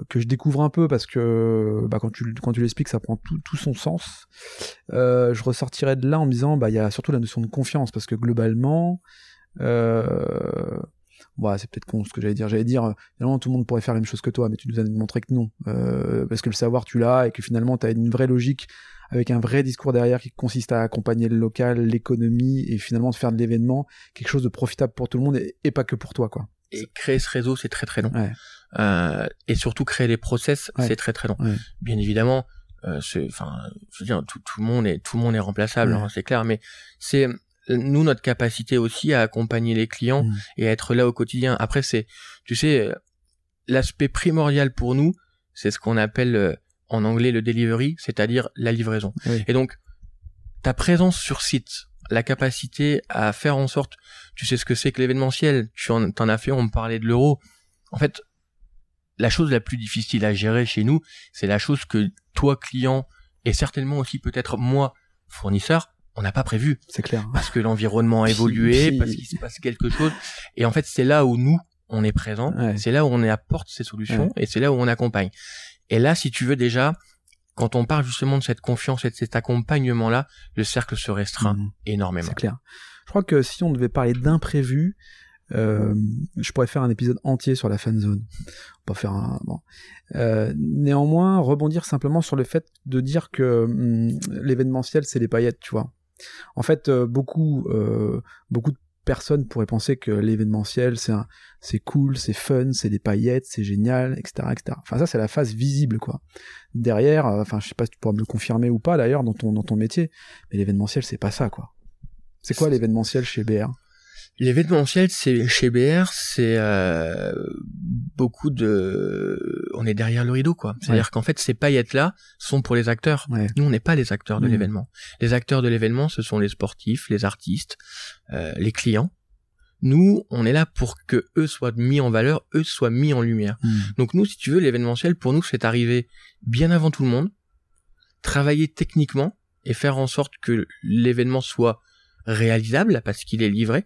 que je découvre un peu parce que bah, quand tu quand tu l'expliques ça prend tout, tout son sens euh, je ressortirais de là en me disant bah il y a surtout la notion de confiance parce que globalement euh, bah, c'est peut-être con ce que j'allais dire j'allais dire finalement tout le monde pourrait faire la même chose que toi mais tu nous as montré que non euh, parce que le savoir tu l'as et que finalement tu as une vraie logique avec un vrai discours derrière qui consiste à accompagner le local l'économie et finalement de faire de l'événement quelque chose de profitable pour tout le monde et, et pas que pour toi quoi et créer ce réseau c'est très très long ouais. Euh, et surtout créer les process, c'est très très long. Bien évidemment, euh, enfin, je veux dire, tout, tout, le monde est tout le monde est remplaçable, hein, c'est clair, mais c'est nous notre capacité aussi à accompagner les clients mm. et à être là au quotidien. Après, c'est, tu sais, l'aspect primordial pour nous, c'est ce qu'on appelle euh, en anglais le delivery, c'est-à-dire la livraison. Et donc, ta présence sur site, la capacité à faire en sorte, tu sais ce que c'est que l'événementiel, tu en, en as fait, on me parlait de l'euro. En fait, la chose la plus difficile à gérer chez nous, c'est la chose que toi, client, et certainement aussi peut-être moi, fournisseur, on n'a pas prévu. C'est clair. Parce que l'environnement a <laughs> évolué, parce qu'il se passe quelque chose. Et en fait, c'est là où nous, on est présent. C'est là où on apporte ces solutions et c'est là où on accompagne. Et là, si tu veux déjà, quand on parle justement de cette confiance et de cet accompagnement-là, le cercle se restreint mmh. énormément. C'est clair. Je crois que si on devait parler d'imprévu, euh, je pourrais faire un épisode entier sur la fan zone. Pas faire un. Bon. Euh, néanmoins, rebondir simplement sur le fait de dire que hum, l'événementiel, c'est les paillettes, tu vois. En fait, euh, beaucoup, euh, beaucoup de personnes pourraient penser que l'événementiel, c'est c'est cool, c'est fun, c'est des paillettes, c'est génial, etc., etc. Enfin, ça, c'est la phase visible, quoi. Derrière, euh, enfin, je sais pas si tu pourras me le confirmer ou pas, d'ailleurs, dans ton, dans ton métier, mais l'événementiel, c'est pas ça, quoi. C'est quoi l'événementiel chez BR L'événementiel, c'est chez BR, c'est euh, beaucoup de, on est derrière le rideau quoi. C'est-à-dire qu'en fait, ces paillettes là sont pour les acteurs. Nous, on n'est pas les acteurs de mmh. l'événement. Les acteurs de l'événement, ce sont les sportifs, les artistes, euh, les clients. Nous, on est là pour que eux soient mis en valeur, eux soient mis en lumière. Mmh. Donc nous, si tu veux, l'événementiel pour nous, c'est arriver bien avant tout le monde, travailler techniquement et faire en sorte que l'événement soit réalisable parce qu'il est livré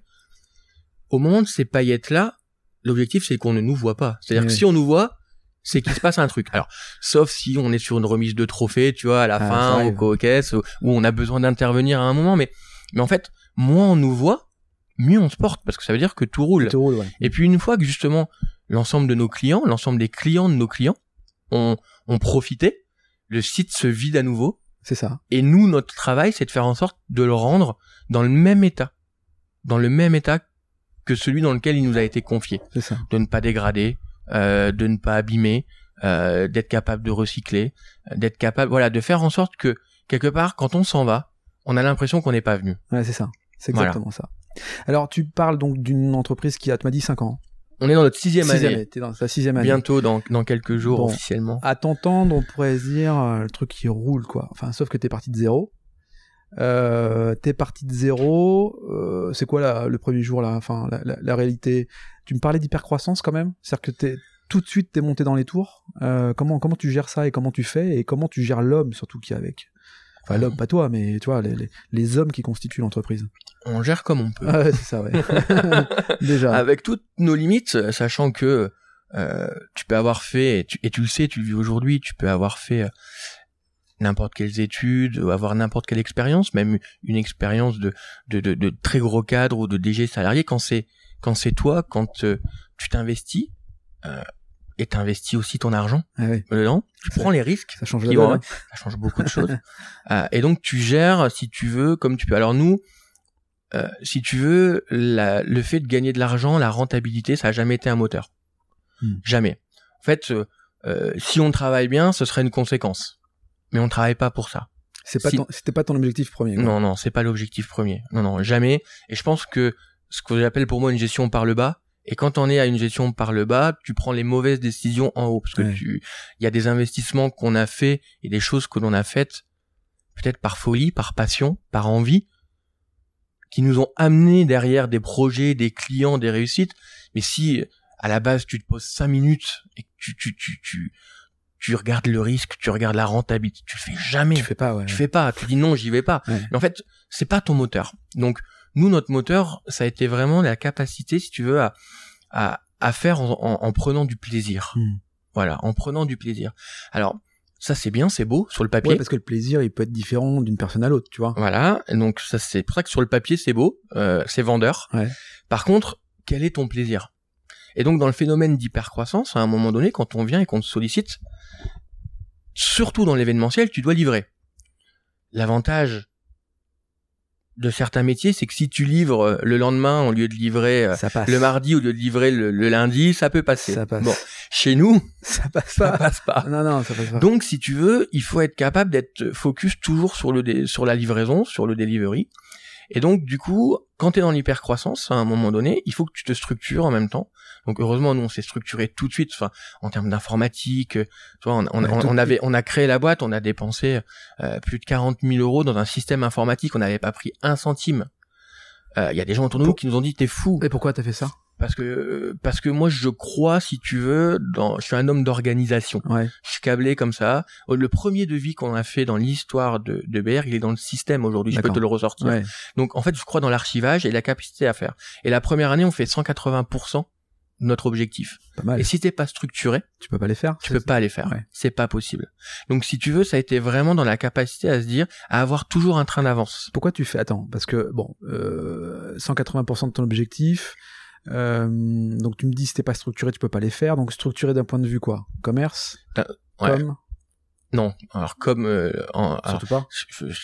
au moment de ces paillettes-là, l'objectif c'est qu'on ne nous voit pas. C'est-à-dire que si on nous voit, c'est qu'il se passe un truc. Alors, sauf si on est sur une remise de trophée, tu vois, à la ah, fin, au co-caisse, où on a besoin d'intervenir à un moment, mais, mais en fait, moins on nous voit, mieux on se porte, parce que ça veut dire que tout roule. Tout roule ouais. Et puis une fois que justement, l'ensemble de nos clients, l'ensemble des clients de nos clients ont, ont profité, le site se vide à nouveau. C'est ça. Et nous, notre travail, c'est de faire en sorte de le rendre dans le même état. Dans le même état que celui dans lequel il nous a été confié. Ça. De ne pas dégrader, euh, de ne pas abîmer, euh, d'être capable de recycler, d'être capable, voilà, de faire en sorte que quelque part, quand on s'en va, on a l'impression qu'on n'est pas venu. Ouais, c'est ça. C'est exactement ça. Alors, tu parles donc d'une entreprise qui a, tu m'as dit, 5 ans. On est dans notre sixième, sixième année. T'es dans sa sixième année. Bientôt, dans, dans quelques jours officiellement. À t'entendre, on pourrait se dire euh, le truc qui roule, quoi. Enfin, sauf que t'es parti de zéro. Euh, t'es parti de zéro. Euh, c'est quoi le premier jour là Enfin, la, la, la, réalité? Tu me parlais d'hypercroissance quand même? C'est-à-dire que t'es tout de suite t'es monté dans les tours. Euh, comment comment tu gères ça et comment tu fais? Et comment tu gères l'homme surtout qui est avec? Enfin l'homme pas toi mais tu vois les, les, les hommes qui constituent l'entreprise. On gère comme on peut. Ah ouais, c'est ça ouais. <laughs> Déjà. Avec toutes nos limites, sachant que tu peux avoir fait et tu, et tu le sais, tu le vis aujourd'hui, tu peux avoir fait n'importe quelles études, ou avoir n'importe quelle expérience, même une expérience de, de, de, de, très gros cadre ou de DG salarié, quand c'est quand c'est toi, quand euh, tu t'investis euh, et t'investis aussi ton argent ah oui. dedans, tu prends les risques. Ça change la hein. Ça change beaucoup de choses. <laughs> euh, et donc tu gères, si tu veux, comme tu peux. Alors nous, euh, si tu veux, la, le fait de gagner de l'argent, la rentabilité, ça a jamais été un moteur. Hmm. Jamais. En fait, euh, si on travaille bien, ce serait une conséquence mais on travaille pas pour ça. C'est pas c'était pas ton objectif premier. Quoi. Non, non, c'est pas l'objectif premier. Non, non, jamais. Et je pense que ce que j'appelle pour moi une gestion par le bas, et quand on est à une gestion par le bas, tu prends les mauvaises décisions en haut, parce que tu, il y a des investissements qu'on a fait et des choses que l'on a faites, peut-être par folie, par passion, par envie, qui nous ont amené derrière des projets, des clients, des réussites. Mais si à la base tu te poses cinq minutes et que tu, tu, tu, tu tu regardes le risque, tu regardes la rentabilité, tu le fais jamais. Tu fais pas, ouais. Tu fais pas, tu dis non, j'y vais pas. Mais en fait, c'est pas ton moteur. Donc, nous, notre moteur, ça a été vraiment la capacité, si tu veux, à, à, à faire en, en, prenant du plaisir. Hmm. Voilà, en prenant du plaisir. Alors, ça c'est bien, c'est beau sur le papier. parce que le plaisir, il peut être différent d'une personne à l'autre, tu vois. Voilà, donc ça c'est pour ça que sur le papier c'est beau, euh, c'est vendeur. Ouais. Par contre, quel est ton plaisir? Et donc dans le phénomène d'hypercroissance, à un moment donné, quand on vient et qu'on te sollicite, surtout dans l'événementiel, tu dois livrer. L'avantage de certains métiers, c'est que si tu livres euh, le lendemain au lieu de livrer euh, le mardi au lieu de livrer le, lundi, ça peut passer. Ça passe. Bon, chez nous, ça passe pas. Ça passe pas. Non, non, ça passe pas. Donc, si tu veux, il faut être capable d'être focus toujours sur le sur la livraison, sur le delivery. Et donc, du coup, quand tu es dans l'hypercroissance, à un moment donné, il faut que tu te structures en même temps. Donc, heureusement, nous, on s'est structuré tout de suite, enfin, en termes d'informatique. Tu vois, on, on, on, avait, on a créé la boîte, on a dépensé euh, plus de 40 000 euros dans un système informatique, on n'avait pas pris un centime. Euh, il y a des gens autour de nous qui nous ont dit, t'es fou. Et pourquoi t'as fait ça? Parce que parce que moi je crois si tu veux dans je suis un homme d'organisation. Ouais. je suis câblé comme ça. Le premier devis qu'on a fait dans l'histoire de, de BR il est dans le système aujourd'hui. Je peux te le ressortir. Donc en fait je crois dans l'archivage et la capacité à faire. Et la première année on fait 180% de notre objectif. Pas mal. et si t'es pas structuré tu peux pas les faire tu peux pas les faire. c'est pas possible. Donc si tu veux ça a été vraiment dans la capacité à se dire à avoir toujours un train d'avance. Pourquoi tu fais attends parce que bon euh, 180% de ton objectif euh, donc tu me dis si t'es pas structuré, tu peux pas les faire. Donc structuré d'un point de vue quoi? Commerce? Comme non, alors comme euh, surtout pas.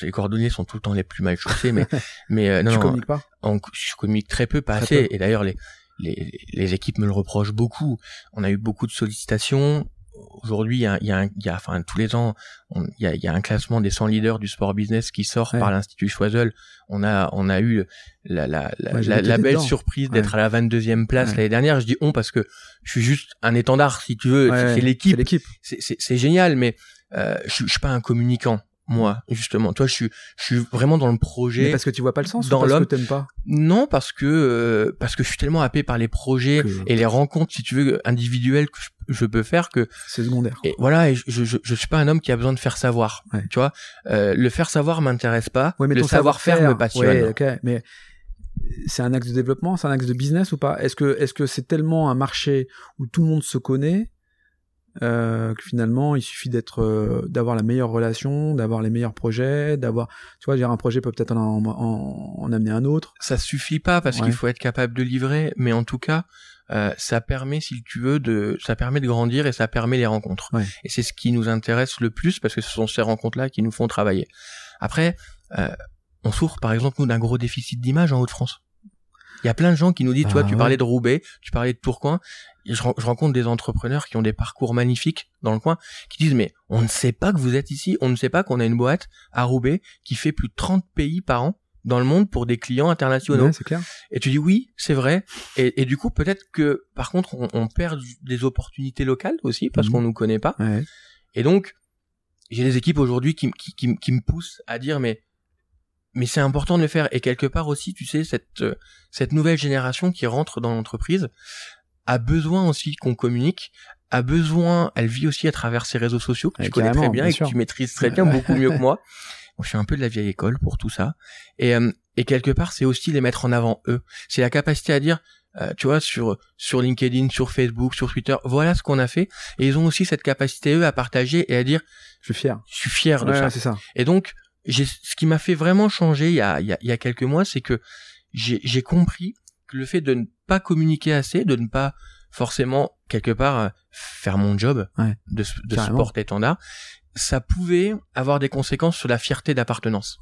les coordonnées sont tout le temps les plus mal chaussées, mais <laughs> mais euh, non, tu communiques pas? je communique très peu, pas assez. Et d'ailleurs les, les les équipes me le reprochent beaucoup. On a eu beaucoup de sollicitations aujourd'hui, il y a, y, a y a, enfin, tous les ans, il y a, y a, un classement des 100 leaders du sport business qui sort par l'Institut Choiseul. On a, on a eu la, la, la, la, belle surprise d'être à la 22e place l'année dernière. Je dis on parce que je suis juste un étendard, si tu veux. c'est l'équipe. C'est génial, mais euh, je, je suis pas un communicant moi justement. Toi je suis je suis vraiment dans le projet mais parce que tu vois pas le sens dans ou parce que t'aimes pas non parce que euh, parce que je suis tellement happé par les projets et les rencontres si tu veux individuelles que je, peux faire que c'est secondaire. et voilà et je, je, je suis pas un homme qui a besoin de faire savoir tu vois. Euh, le faire savoir m'intéresse pas mais le savoir faire me passionne. ouais, okay. mais c'est un axe de développement c'est un axe de business ou pas? Est-ce que est-ce que c'est tellement un marché où tout le monde se connaît euh, que finalement il suffit d'être euh, d'avoir la meilleure relation d'avoir les meilleurs projets d'avoir tu vois dire un projet peut peut-être en, en, en, amener un autre. Ça suffit pas parce qu'il faut être capable de livrer mais en tout cas euh, ça permet si tu veux de ça permet de grandir et ça permet les rencontres. Et c'est ce qui nous intéresse le plus parce que ce sont ces rencontres là qui nous font travailler. Après euh, on souffre par exemple nous d'un gros déficit d'image en Haute-France. Il y a plein de gens qui nous disent, tu vois, bah tu parlais de Roubaix, tu parlais de Tourcoing. Je, je, rencontre des entrepreneurs qui ont des parcours magnifiques dans le coin, qui disent, mais on ne sait pas que vous êtes ici, on ne sait pas qu'on a une boîte à Roubaix qui fait plus de 30 pays par an dans le monde pour des clients internationaux. c'est clair. Et tu dis oui, c'est vrai. Et, et, du coup, peut-être que par contre, on, on, perd des opportunités locales aussi parce mmh. qu'on nous connaît pas. Ouais. Et donc, j'ai des équipes aujourd'hui qui, qui, qui, qui, me poussent à dire mais mais c'est important de le faire et quelque part aussi tu sais cette euh, cette nouvelle génération qui rentre dans l'entreprise a besoin aussi qu'on communique a besoin elle vit aussi à travers ses réseaux sociaux que tu connais très bien, et que tu maîtrises très bien beaucoup mieux que moi. <laughs> Je suis un peu de la vieille école pour tout ça. Et euh, et quelque part c'est aussi les mettre en avant eux. C'est la capacité à dire euh, tu vois sur sur LinkedIn sur Facebook sur Twitter voilà ce qu'on a fait. Et ils ont aussi cette capacité eux à partager et à dire je suis fier. je suis fier de ça. ça. Et donc ce qui m'a fait vraiment changer il y a, il y a, quelques mois, c'est que j'ai compris que le fait de ne pas communiquer assez, de ne pas forcément quelque part euh, faire mon job de, de sport étendard, ça pouvait avoir des conséquences sur la fierté d'appartenance.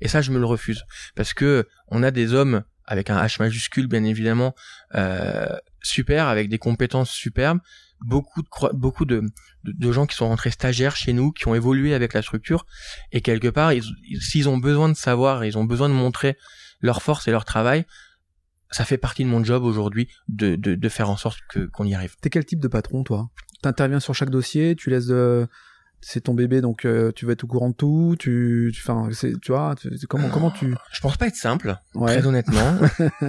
Et ça, je me le refuse. Parce que on a des hommes avec un H majuscule, bien évidemment, euh, super, avec des compétences superbes, beaucoup de beaucoup de, de, gens qui sont rentrés stagiaires chez nous, qui ont évolué avec la structure, et quelque part, s'ils ont besoin de savoir, ils ont besoin de montrer leur force et leur travail, ça fait partie de mon job aujourd'hui de, de, de, faire en sorte que qu'on y arrive. T'es quel type de patron, toi? T'interviens sur chaque dossier, tu laisses de c'est ton bébé donc euh, tu vas être au courant de tout tu enfin c'est tu vois comment comment tu je pense pas être simple très honnêtement <laughs>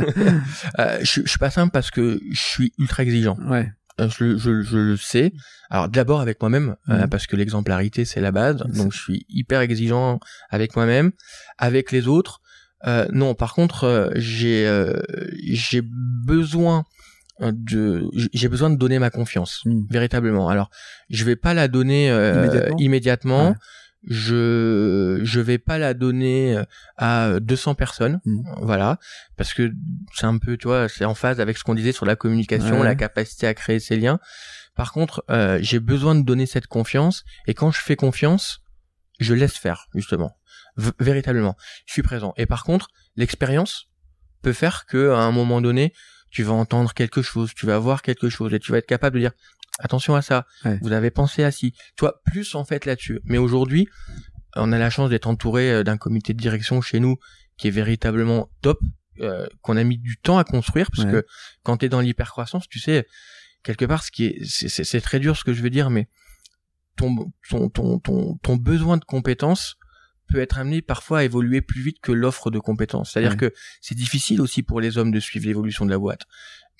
euh, je, je suis pas simple parce que je suis ultra exigeant ouais euh, je, je, je, le sais. Alors d'abord avec moi-même, euh, mhm. parce que l'exemplarité c'est la base. Donc je suis hyper exigeant avec moi-même, avec les autres. Euh, non, par contre, j'ai j'ai besoin de j'ai besoin de donner ma confiance hmm. véritablement. Alors je vais pas la donner euh, immédiatement, je je vais pas la donner euh, à 200 personnes hmm. voilà. Parce que c'est un peu tu vois c'est en phase avec ce qu'on disait sur la communication la capacité à créer ces liens. Par contre euh, j'ai besoin de donner cette confiance. Et quand je fais confiance je laisse faire justement véritablement. Je suis présent. Et par contre l'expérience peut faire que à un moment donné tu vas entendre quelque chose, tu vas voir quelque chose et tu vas être capable de dire attention à ça, vous avez pensé à ci. Tu vois, plus en fait là-dessus. Mais aujourd'hui, on a la chance d'être entouré euh, d'un comité de direction chez nous qui est véritablement top, euh, qu'on a mis du temps à construire parce que quand tu es dans l'hypercroissance, tu sais quelque part ce qui est c'est très dur ce que je veux dire mais ton ton ton ton, ton besoin de compétences peut être amené parfois à évoluer plus vite que l'offre de compétences. C'est-à-dire que c'est difficile aussi pour les hommes de suivre l'évolution de la boîte.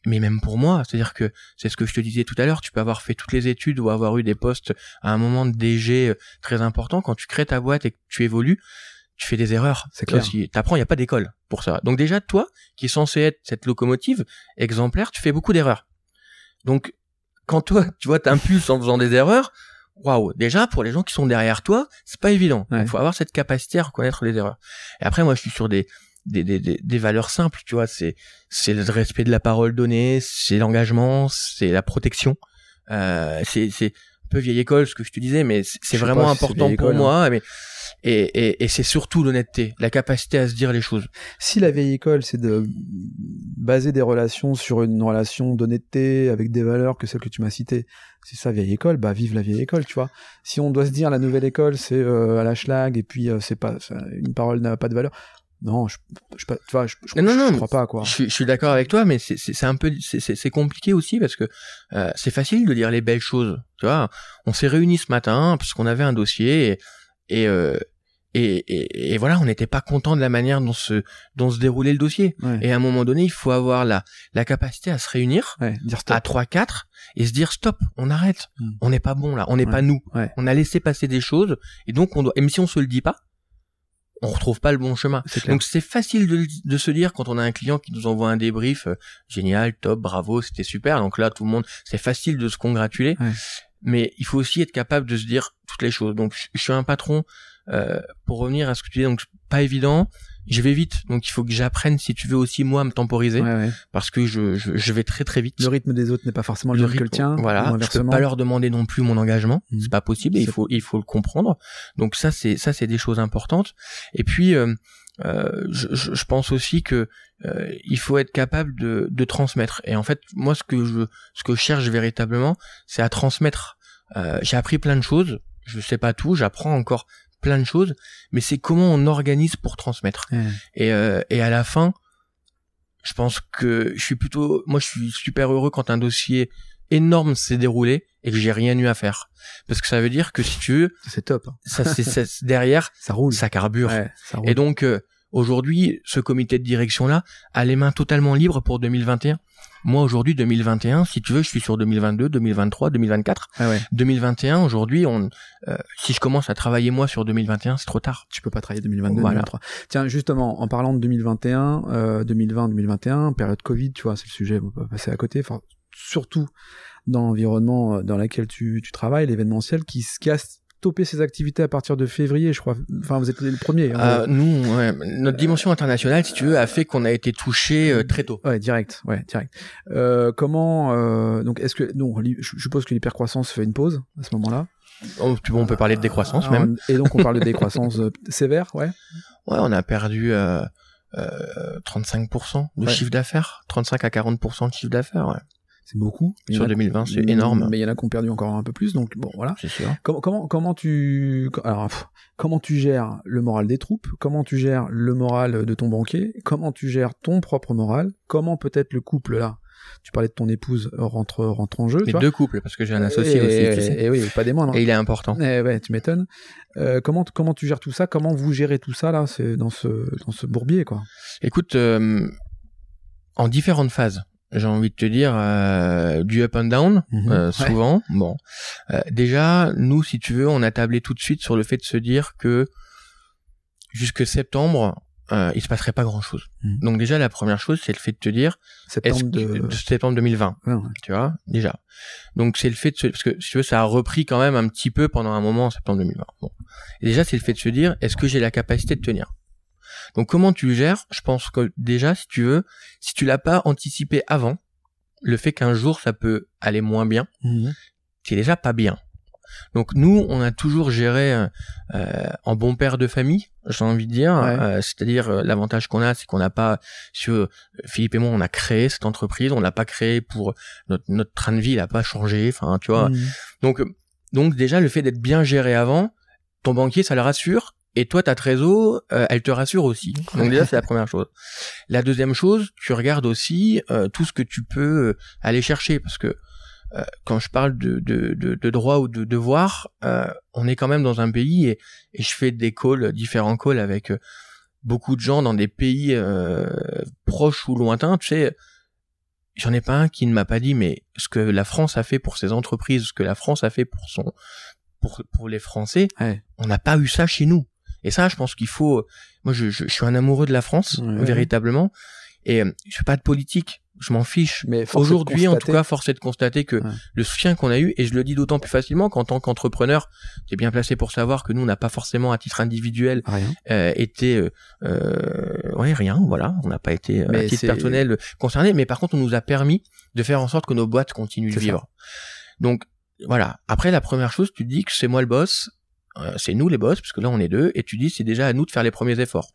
Mais même pour moi, c'est-à-dire que c'est ce que je te disais tout à l'heure, tu peux avoir fait toutes les études ou avoir eu des postes à un moment de DG euh, très important. Quand tu crées ta boîte et que tu évolues, tu fais des erreurs. C'est clair. T'apprends, il n'y a pas d'école pour ça. Donc déjà, toi, qui es censé être cette locomotive exemplaire, tu fais beaucoup d'erreurs. Donc, quand toi, <laughs> tu vois, t'impulses en faisant des erreurs, waouh, déjà pour les gens qui sont derrière toi, c'est pas évident. Il faut avoir cette capacité à reconnaître les erreurs. Et après, moi, je suis sur des des, des, des, valeurs simples, tu vois. C'est c'est le respect de la parole donnée, c'est l'engagement, c'est la protection. Euh, c'est c'est un peu vieille école ce que je te disais, mais c'est vraiment important pour moi. Hein. Mais et, et, et c'est surtout l'honnêteté, la capacité à se dire les choses. Si la vieille école, c'est de baser des relations sur une relation d'honnêteté avec des valeurs que celles que tu m'as citées, c'est ça vieille école, bah vive la vieille école, tu vois. Si on doit se dire la nouvelle école, c'est euh, à la schlag et puis euh, c'est pas une parole n'a pas de valeur. Non, je, je, tu vois, je, je, non, non, je crois pas quoi. Je, je suis d'accord avec toi, mais c'est un peu, c'est compliqué aussi parce que euh, c'est facile de dire les belles choses. Tu vois, on s'est réunis ce matin parce qu'on avait un dossier et et, euh, et, et, et, voilà, on n'était pas content de la manière dont se, dont se déroulait le dossier. Et à un moment donné, il faut avoir la, la capacité à se réunir dire à 3-4 et se dire stop, on arrête. Hmm. On n'est pas bon là, on n'est pas nous. On a laissé passer des choses et donc on doit. Et même si on se le dit pas, on retrouve pas le bon chemin. Donc c'est facile de, de, se dire quand on a un client qui nous envoie un débrief, euh, génial, top, bravo, c'était super. Donc là, tout le monde, c'est facile de se congratuler mais il faut aussi être capable de se dire toutes les choses. Donc je suis un patron, euh, pour revenir à ce que tu dis, donc pas évident. Je vais vite, donc il faut que j'apprenne, si tu veux aussi moi, à me temporiser, parce que je, je, vais très très vite. Le rythme des autres n'est pas forcément le, même que le tien. Voilà, je peux pas leur demander non plus mon engagement, mmh. c'est pas possible. il faut il faut le comprendre. Donc ça c'est ça c'est des choses importantes. Et puis euh, euh, je, je, pense aussi que euh, il faut être capable de, de, transmettre. Et en fait, moi, ce que je, ce que je cherche véritablement, c'est à transmettre. Euh, j'ai appris plein de choses. Je sais pas tout. J'apprends encore plein de choses. Mais c'est comment on organise pour transmettre. Et, euh, et à la fin, je pense que je suis plutôt, moi, je suis super heureux quand un dossier énorme s'est déroulé et que j'ai rien eu à faire parce que ça veut dire que si tu veux c'est top hein. ça c'est <laughs> derrière ça roule ça carbure et donc euh, aujourd'hui ce comité de direction là a les mains totalement libres pour 2021 moi aujourd'hui 2021 si tu veux je suis sur 2022 2023 2024 ah ouais. 2021 aujourd'hui on euh, si je commence à travailler moi sur 2021 c'est trop tard tu peux pas travailler 2022 2023 tiens justement en parlant de 2021 euh, 2020 2021 période Covid tu vois c'est le sujet on peut passer à côté enfin surtout dans l'environnement euh, dans lequel tu, tu travailles, l'événementiel, qui, qui a stoppé ses activités à partir de février, je crois. Enfin, vous êtes le premier. Hein. Euh, nous, ouais, notre dimension internationale, si tu veux, a fait qu'on a été touché euh, très tôt. Ouais, direct, ouais, direct. Euh, comment euh, donc est-ce que donc je suppose que l'hypercroissance fait une pause à ce moment-là. Oh, on peut parler de décroissance même. Et donc on parle de <laughs> décroissance sévère, ouais. Ouais, on a perdu. Euh, 35% de chiffre d'affaires, 35 à 40% de chiffre d'affaires, ouais c'est beaucoup. Sur 2020, c'est énorme. Mais il y en a qui ont perdu encore un peu plus, donc bon, voilà. C'est sûr. Comment, comment, comment tu, alors, comment tu gères le moral des troupes? Comment tu gères le moral de ton banquier? Comment tu gères ton propre moral? Comment peut-être le couple là? Tu parlais de ton épouse rentre rentre en jeu. Les deux couples parce que j'ai un associé aussi. Tu sais. Et oui, pas des moindres. Et il est important. Et ouais, tu m'étonnes. Euh, comment comment tu gères tout ça? Comment vous gérez tout ça là? C'est dans ce dans ce bourbier quoi. Écoute, euh, en différentes phases j'ai envie de te dire euh, du up and down mhm. euh, souvent bon euh, déjà nous si tu veux on a tablé tout de suite sur le fait de se dire que jusque septembre euh, il se passerait pas grand chose. Hmm. Donc déjà la première chose c'est le fait de te dire septembre, de... septembre 2020, tu vois déjà. Donc c'est le fait de se... parce que si tu veux ça a repris quand même un petit peu pendant un moment en septembre 2020. Bon. Et déjà c'est le fait de se dire est-ce que j'ai la capacité de tenir? Donc comment tu gères? Je pense que déjà si tu veux, si tu l'as pas anticipé avant, le fait qu'un jour ça peut aller moins bien, mmh. c'est déjà pas bien. Donc nous, on a toujours géré euh, euh, en bon père de famille, j'ai envie de dire. Euh, c'est-à-dire l'avantage qu'on a, c'est qu'on n'a pas, sur Philippe et moi, on a créé cette entreprise, on l'a pas créé pour notre, notre train de vie, il n'a pas changé. Enfin, tu vois. Mmh. Donc donc déjà le fait d'être bien géré avant, ton banquier, ça le rassure. Et toi, ta trésor, elle te rassure aussi. Donc déjà, c'est la première chose. La deuxième chose, tu regardes aussi tout ce que tu peux aller chercher, parce que euh, quand je parle de, de, de, de droit ou de devoir, euh, on est quand même dans un pays et, et, je fais des calls, différents calls avec euh, beaucoup de gens dans des pays proches ou lointains. Tu sais, j'en ai pas un qui ne m'a pas dit, mais ce que la France a fait pour ses entreprises, ce que la France a fait pour son pour, pour les Français, on n'a pas eu ça chez nous. Et ça, je pense qu'il faut. Moi, je, je, suis un amoureux de la France, véritablement, et je fais pas de politique. Je m'en fiche. Mais aujourd'hui, en tout cas, force est de constater que le soutien qu'on a eu, et je le dis d'autant plus facilement qu'en tant qu'entrepreneur, tu es bien placé pour savoir que nous, on n'a pas forcément à titre individuel euh, été, euh, euh, ouais, rien, voilà, on n'a pas été euh, à titre personnel concerné, mais par contre, on nous a permis de faire en sorte que nos boîtes continuent de vivre. Donc voilà. Après, la première chose, tu dis que c'est moi le boss, euh, c'est nous les boss, parce que là, on est deux, et tu dis c'est déjà à nous de faire les premiers efforts.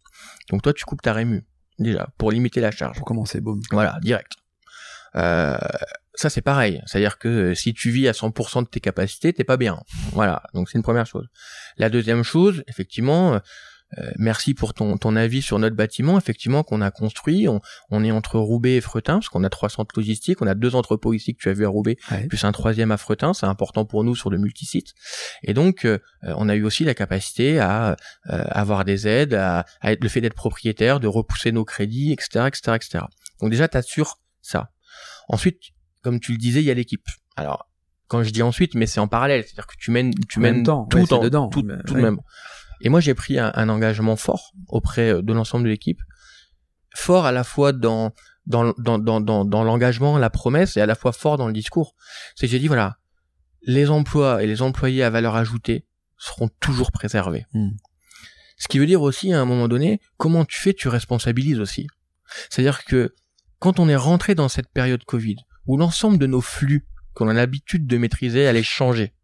Donc toi, tu coupes ta rému déjà, pour limiter la charge. Pour commencer, boum. Voilà, direct. Euh, ça c'est pareil, c'est-à-dire que euh, si tu vis à 100% de tes capacités, t'es pas bien. Voilà, donc c'est une première chose. La deuxième chose, effectivement, euh, merci pour ton, ton avis sur notre bâtiment, effectivement qu'on a construit. On, on, est entre Roubaix et Fretin, parce qu'on a trois centres logistiques, on a deux entrepôts ici que tu as vu à Roubaix, plus un troisième à Fretin. C'est important pour nous sur le multisite. Et donc, on a eu aussi la capacité à avoir des aides, à, à être le fait d'être propriétaire, de repousser nos crédits, etc., etc., etc. Donc déjà, t'assures ça. Ensuite, comme tu le disais, il y a l'équipe. Alors, quand je dis ensuite, mais c'est en parallèle, c'est-à-dire que tu mènes, tu mènes temps, tout en dedans, tout, tout de même. Et moi, j'ai pris un, engagement fort auprès euh, de l'ensemble de l'équipe, fort à la fois dans dans dans dans dans, dans l'engagement, la promesse, et à la fois fort dans le discours. C'est que j'ai dit voilà, les emplois et les employés à valeur ajoutée seront toujours préservés. Hmm. Ce qui veut dire aussi, à un moment donné, comment tu fais, tu responsabilises aussi. C'est-à-dire que quand on est rentré dans cette période Covid, où l'ensemble de nos flux qu'on a l'habitude de maîtriser allait changer,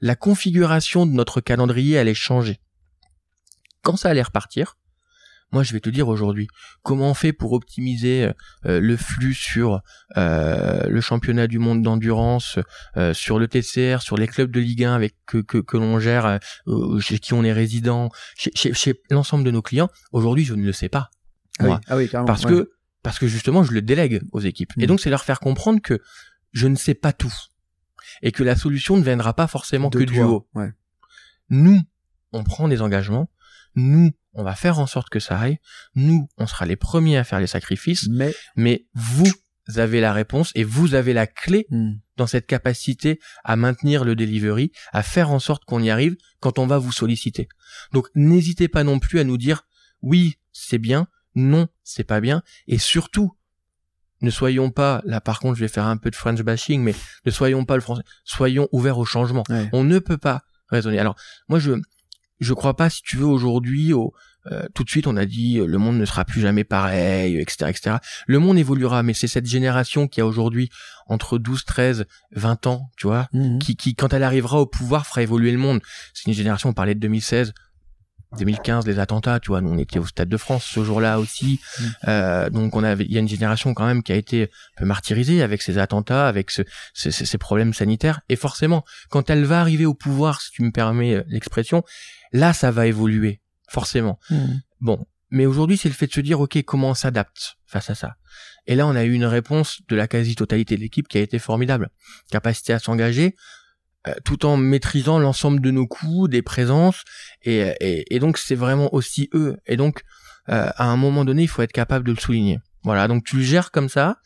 la configuration de notre calendrier allait changer. Quand ça allait repartir, moi je vais te dire aujourd'hui comment on fait pour optimiser euh, le flux sur euh, le championnat du monde d'endurance, euh, sur le TCR, sur les clubs de Ligue 1 avec que, que, que l'on gère, chez qui on est résident, chez, chez, l'ensemble de nos clients. Aujourd'hui, je ne le sais pas. Ah moi, ah oui, parce que parce que justement je le délègue aux équipes. Et mm. donc c'est leur faire comprendre que je ne sais pas tout et que la solution ne viendra pas forcément que du haut. Nous, on prend des engagements, nous, on va faire en sorte que ça aille, nous, on sera les premiers à faire les sacrifices, mais, mais vous avez la réponse et vous avez la clé mm. dans cette capacité à maintenir le delivery, à faire en sorte qu'on y arrive quand on va vous solliciter. Donc n'hésitez pas non plus à nous dire oui, c'est bien, non, c'est pas bien. Et surtout, ne soyons pas, là par contre je vais faire un peu de French bashing, mais ne soyons pas le français, soyons ouverts au changement. On ne peut pas raisonner. Alors moi je je crois pas si tu veux aujourd'hui au euh, tout de suite on a dit le monde ne sera plus jamais pareil, etc. etc. Le monde évoluera, mais c'est cette génération qui a aujourd'hui entre 12, 13, 20 ans, tu vois, mhm. qui, qui quand elle arrivera au pouvoir fera évoluer le monde. C'est une génération, on parlait de 2016, 2015 les attentats tu vois nous on était au stade de France ce jour-là aussi mm. euh, donc on avait il y a une génération quand même qui a été un peu martyrisée avec ces attentats avec ce, ces problèmes sanitaires et forcément quand elle va arriver au pouvoir si tu me permets euh, l'expression là ça va évoluer forcément mm. bon mais aujourd'hui c'est le fait de se dire ok comment on s'adapte face à ça? Et là on a eu une réponse de la quasi-totalité de l'équipe qui a été formidable capacité à s'engager euh, tout en maîtrisant l'ensemble de nos coûts, des présences, et, et, donc c'est vraiment aussi eux. Et donc euh, à un moment donné, il faut être capable de le souligner. Voilà, donc tu le gères comme ça,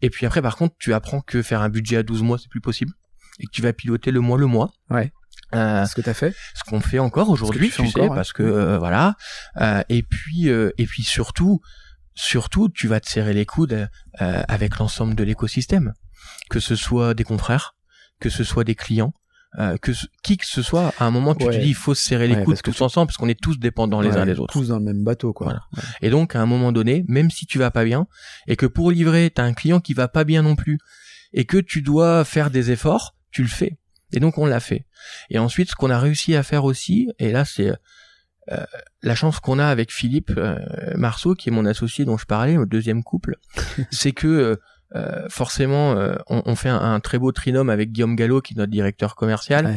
et puis après par contre, tu apprends que faire un budget à 12 mois, c'est plus possible, et que tu vas piloter le mois le mois. Ouais. Euh, ce que tu as fait. ce qu'on fait encore aujourd'hui tu sais parce que euh, voilà. Euh, et puis euh, et puis surtout surtout tu vas te serrer les coudes avec l'ensemble de l'écosystème. Que ce soit des confrères que ce soit des clients que qui que ce soit à un moment tu te dis il faut se serrer les coudes tous ensemble parce qu'on est tous dépendants les uns des autres. tous dans le même bateau quoi. Voilà. et donc à un moment donné même si tu vas pas bien et que pour livrer t'as un client qui va pas bien non plus et que tu dois faire des efforts tu le fais et donc on l'a fait. Et ensuite, ce qu'on a réussi à faire aussi, et là c'est euh, la chance qu'on a avec Philippe euh, Marceau, qui est mon associé dont je parlais, au deuxième couple, <laughs> c'est que euh, forcément, on, fait un, très beau trinôme avec Guillaume Gallo, qui est notre directeur commercial.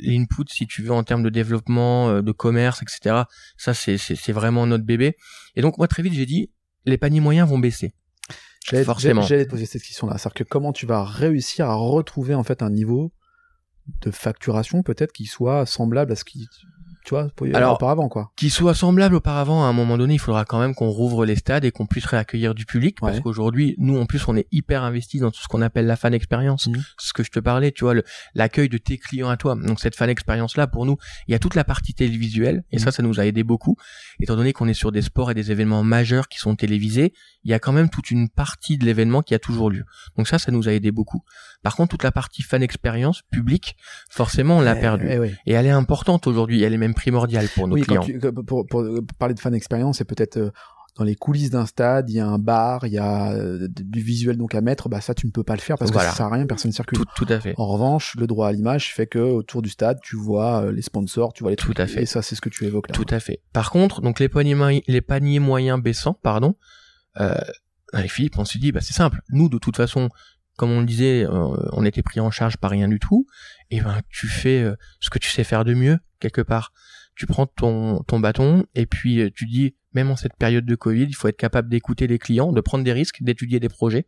L'input, si tu veux, en termes de développement, de commerce, etc. Ça, c'est vraiment notre bébé. Et donc moi, très vite, j'ai dit, les paniers moyens vont baisser. J'allais te poser cette question-là. C'est-à-dire que comment tu vas réussir à retrouver en fait un niveau de facturation peut-être qui soit semblable à ce qui tu vois, Alors, auparavant, quoi. Qui soit semblable auparavant, à un moment donné, il faudra quand même qu'on rouvre les stades et qu'on puisse réaccueillir du public, parce qu'aujourd'hui, nous, en plus, on est hyper investis dans tout ce qu'on appelle la fan expérience. Mmh. Ce que je te parlais, tu vois, l'accueil de tes clients à toi. Donc, cette fan expérience-là, pour nous, il y a toute la partie télévisuelle, et mmh. ça, ça nous a aidé beaucoup. Étant donné qu'on est sur des sports et des événements majeurs qui sont télévisés, il y a quand même toute une partie de l'événement qui a toujours lieu. Donc ça, ça nous a aidé beaucoup. Par contre, toute la partie fan expérience publique, forcément, on l'a eh, perdue. Eh et elle est importante aujourd'hui. Elle est même primordiale pour nos clients. pour, parler de fan expérience, c'est peut-être euh, dans les coulisses d'un stade, il y a un bar, il y a euh, du visuel donc à mettre, bah ça tu ne peux pas le faire parce que ça sert à rien, personne ne circule. Tout, à fait. En revanche, le droit à l'image fait que autour du stade, tu vois euh, les sponsors, tu vois les trucs. Tout à fait. Et ça, c'est ce que tu évoques là. Tout à fait. Par contre, donc les paniers, les paniers moyens baissants, pardon, euh, avec Philippe, on s'est dit, bah c'est simple. Nous, de toute façon, comme on le disait, euh, on était pris en charge par rien du tout. Et ben, tu fais euh, ce que tu sais faire de mieux quelque part. Tu prends ton ton bâton et puis euh, tu dis, même en cette période de Covid, il faut être capable d'écouter les clients, de prendre des risques, d'étudier des projets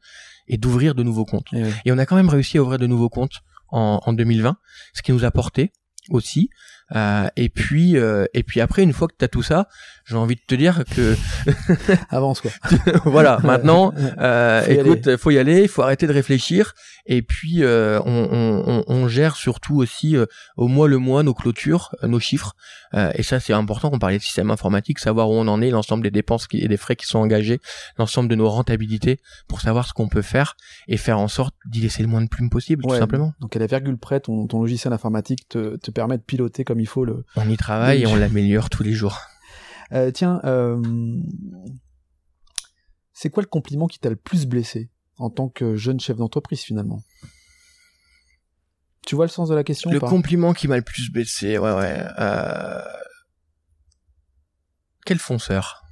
et d'ouvrir de nouveaux comptes. Et, et, on a quand même réussi à ouvrir de nouveaux comptes en, en 2020, ce qui nous a porté aussi euh, et puis euh, et puis après une fois que tu as tout ça, j'ai envie de te dire que <laughs> avance quoi. <laughs> voilà, maintenant euh, faut écoute, faut y aller, il faut arrêter de réfléchir. Et puis euh, on, on, on, gère surtout aussi euh, au mois le mois nos clôtures, nos chiffres. Et ça c'est important qu'on parlait de système informatique, savoir où on en est, l'ensemble des dépenses et des frais qui sont engagés, l'ensemble de nos rentabilités pour savoir ce qu'on peut faire et faire en sorte d'y laisser le moins de plumes possible tout simplement. Donc à la virgule près ton, ton logiciel informatique te, te permet de piloter comme il faut le. On y travaille et on l'améliore tous les jours. Euh, tiens, euh, c'est quoi le compliment qui t'a le plus blessé en tant que jeune chef d'entreprise finalement? Tu vois le sens de la question Le compliment qui m'a le plus blessé, ouais, ouais. Euh... Quel fonceur,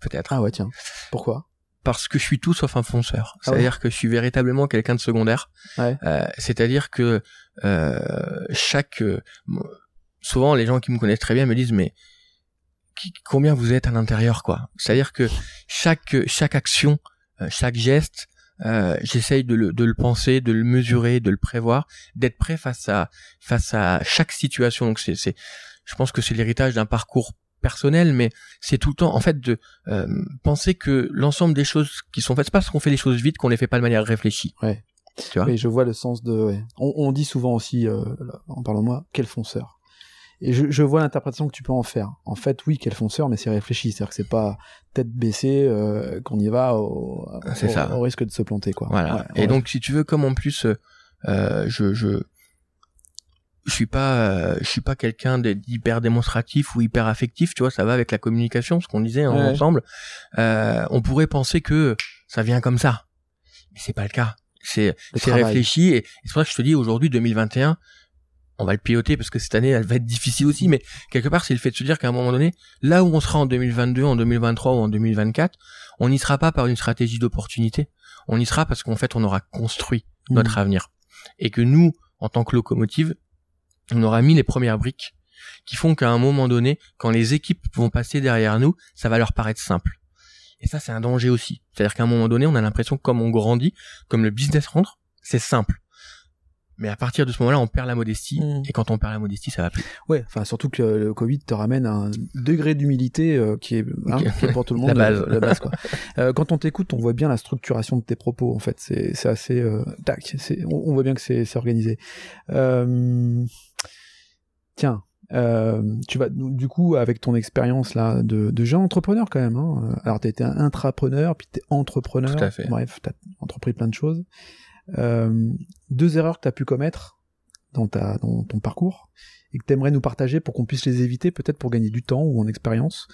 peut-être. Ah ouais, tiens. Pourquoi? Parce que je suis tout sauf un fonceur. Ah C'est-à-dire que je suis véritablement quelqu'un de secondaire. Ouais. Euh, c'est-à-dire que euh, chaque souvent les gens qui me connaissent très bien me disent mais combien vous êtes à l'intérieur quoi? C'est-à-dire que chaque chaque action, euh, chaque geste, euh, j'essaye de le, de le penser, de le mesurer, de le prévoir, d'être prêt face à face à chaque situation. Donc c'est c'est je pense que c'est l'héritage d'un parcours personnel, mais c'est tout le temps en fait de euh, penser que l'ensemble des choses qui sont faites, c'est pas parce qu'on fait les choses vite qu'on les fait pas de manière réfléchie. Ouais. Tu vois? je vois le sens de. Ouais. On, on, dit souvent aussi, euh, en parlant de moi, quel fonceur. Et je, je vois l'interprétation que tu peux en faire. En fait, oui, quel fonceur, mais c'est réfléchi. C'est-à-dire que c'est pas tête baissée euh, qu'on y va au, au, risque de se planter, quoi. Voilà. et donc, si tu veux, comme en plus, euh, je, je je suis pas euh, je suis pas quelqu'un d'hyper démonstratif ou hyper affectif tu vois ça va avec la communication ce qu'on disait ensemble euh, on pourrait penser que ça vient comme ça mais c'est pas le cas c'est c'est réfléchi et, c'est pour ça que je te dis aujourd'hui 2021 on va le piloter parce que cette année elle va être difficile aussi mais quelque part c'est le fait de se dire qu'à un moment donné là où on sera en 2022 en 2023 ou en 2024 on n'y sera pas par une stratégie d'opportunité on y sera parce qu'en fait on aura construit notre mmh. avenir et que nous en tant que locomotive on aura mis les premières briques qui font qu'à un moment donné, quand les équipes vont passer derrière nous, ça va leur paraître simple. Et ça, c'est un danger aussi. C'est-à-dire qu'à un moment donné, on a l'impression que comme on grandit, comme le business rentre, c'est simple. Mais à partir de ce moment-là, on perd la modestie, mmh. et quand on perd la modestie, ça va plus. Ouais, enfin surtout que le Covid te ramène un degré d'humilité euh, qui, est, hein, <laughs> pour tout le monde la base. la base quoi. euh, quand on t'écoute, on voit bien la structuration de tes propos. En fait, c'est c'est assez euh, tac. C'est, on, voit bien que c'est c'est organisé. Euh, tiens. Euh, tu vas du coup avec ton expérience là de, de jeune entrepreneur quand même. Hein. Alors t'as été un intrapreneur, puis t'es entrepreneur. Tout à fait. Bref, t'as entrepris plein de choses. Euh, deux erreurs que tu as pu commettre dans, ta, dans ton parcours et que tu aimerais nous partager pour qu'on puisse les éviter, peut-être pour gagner du temps ou en expérience.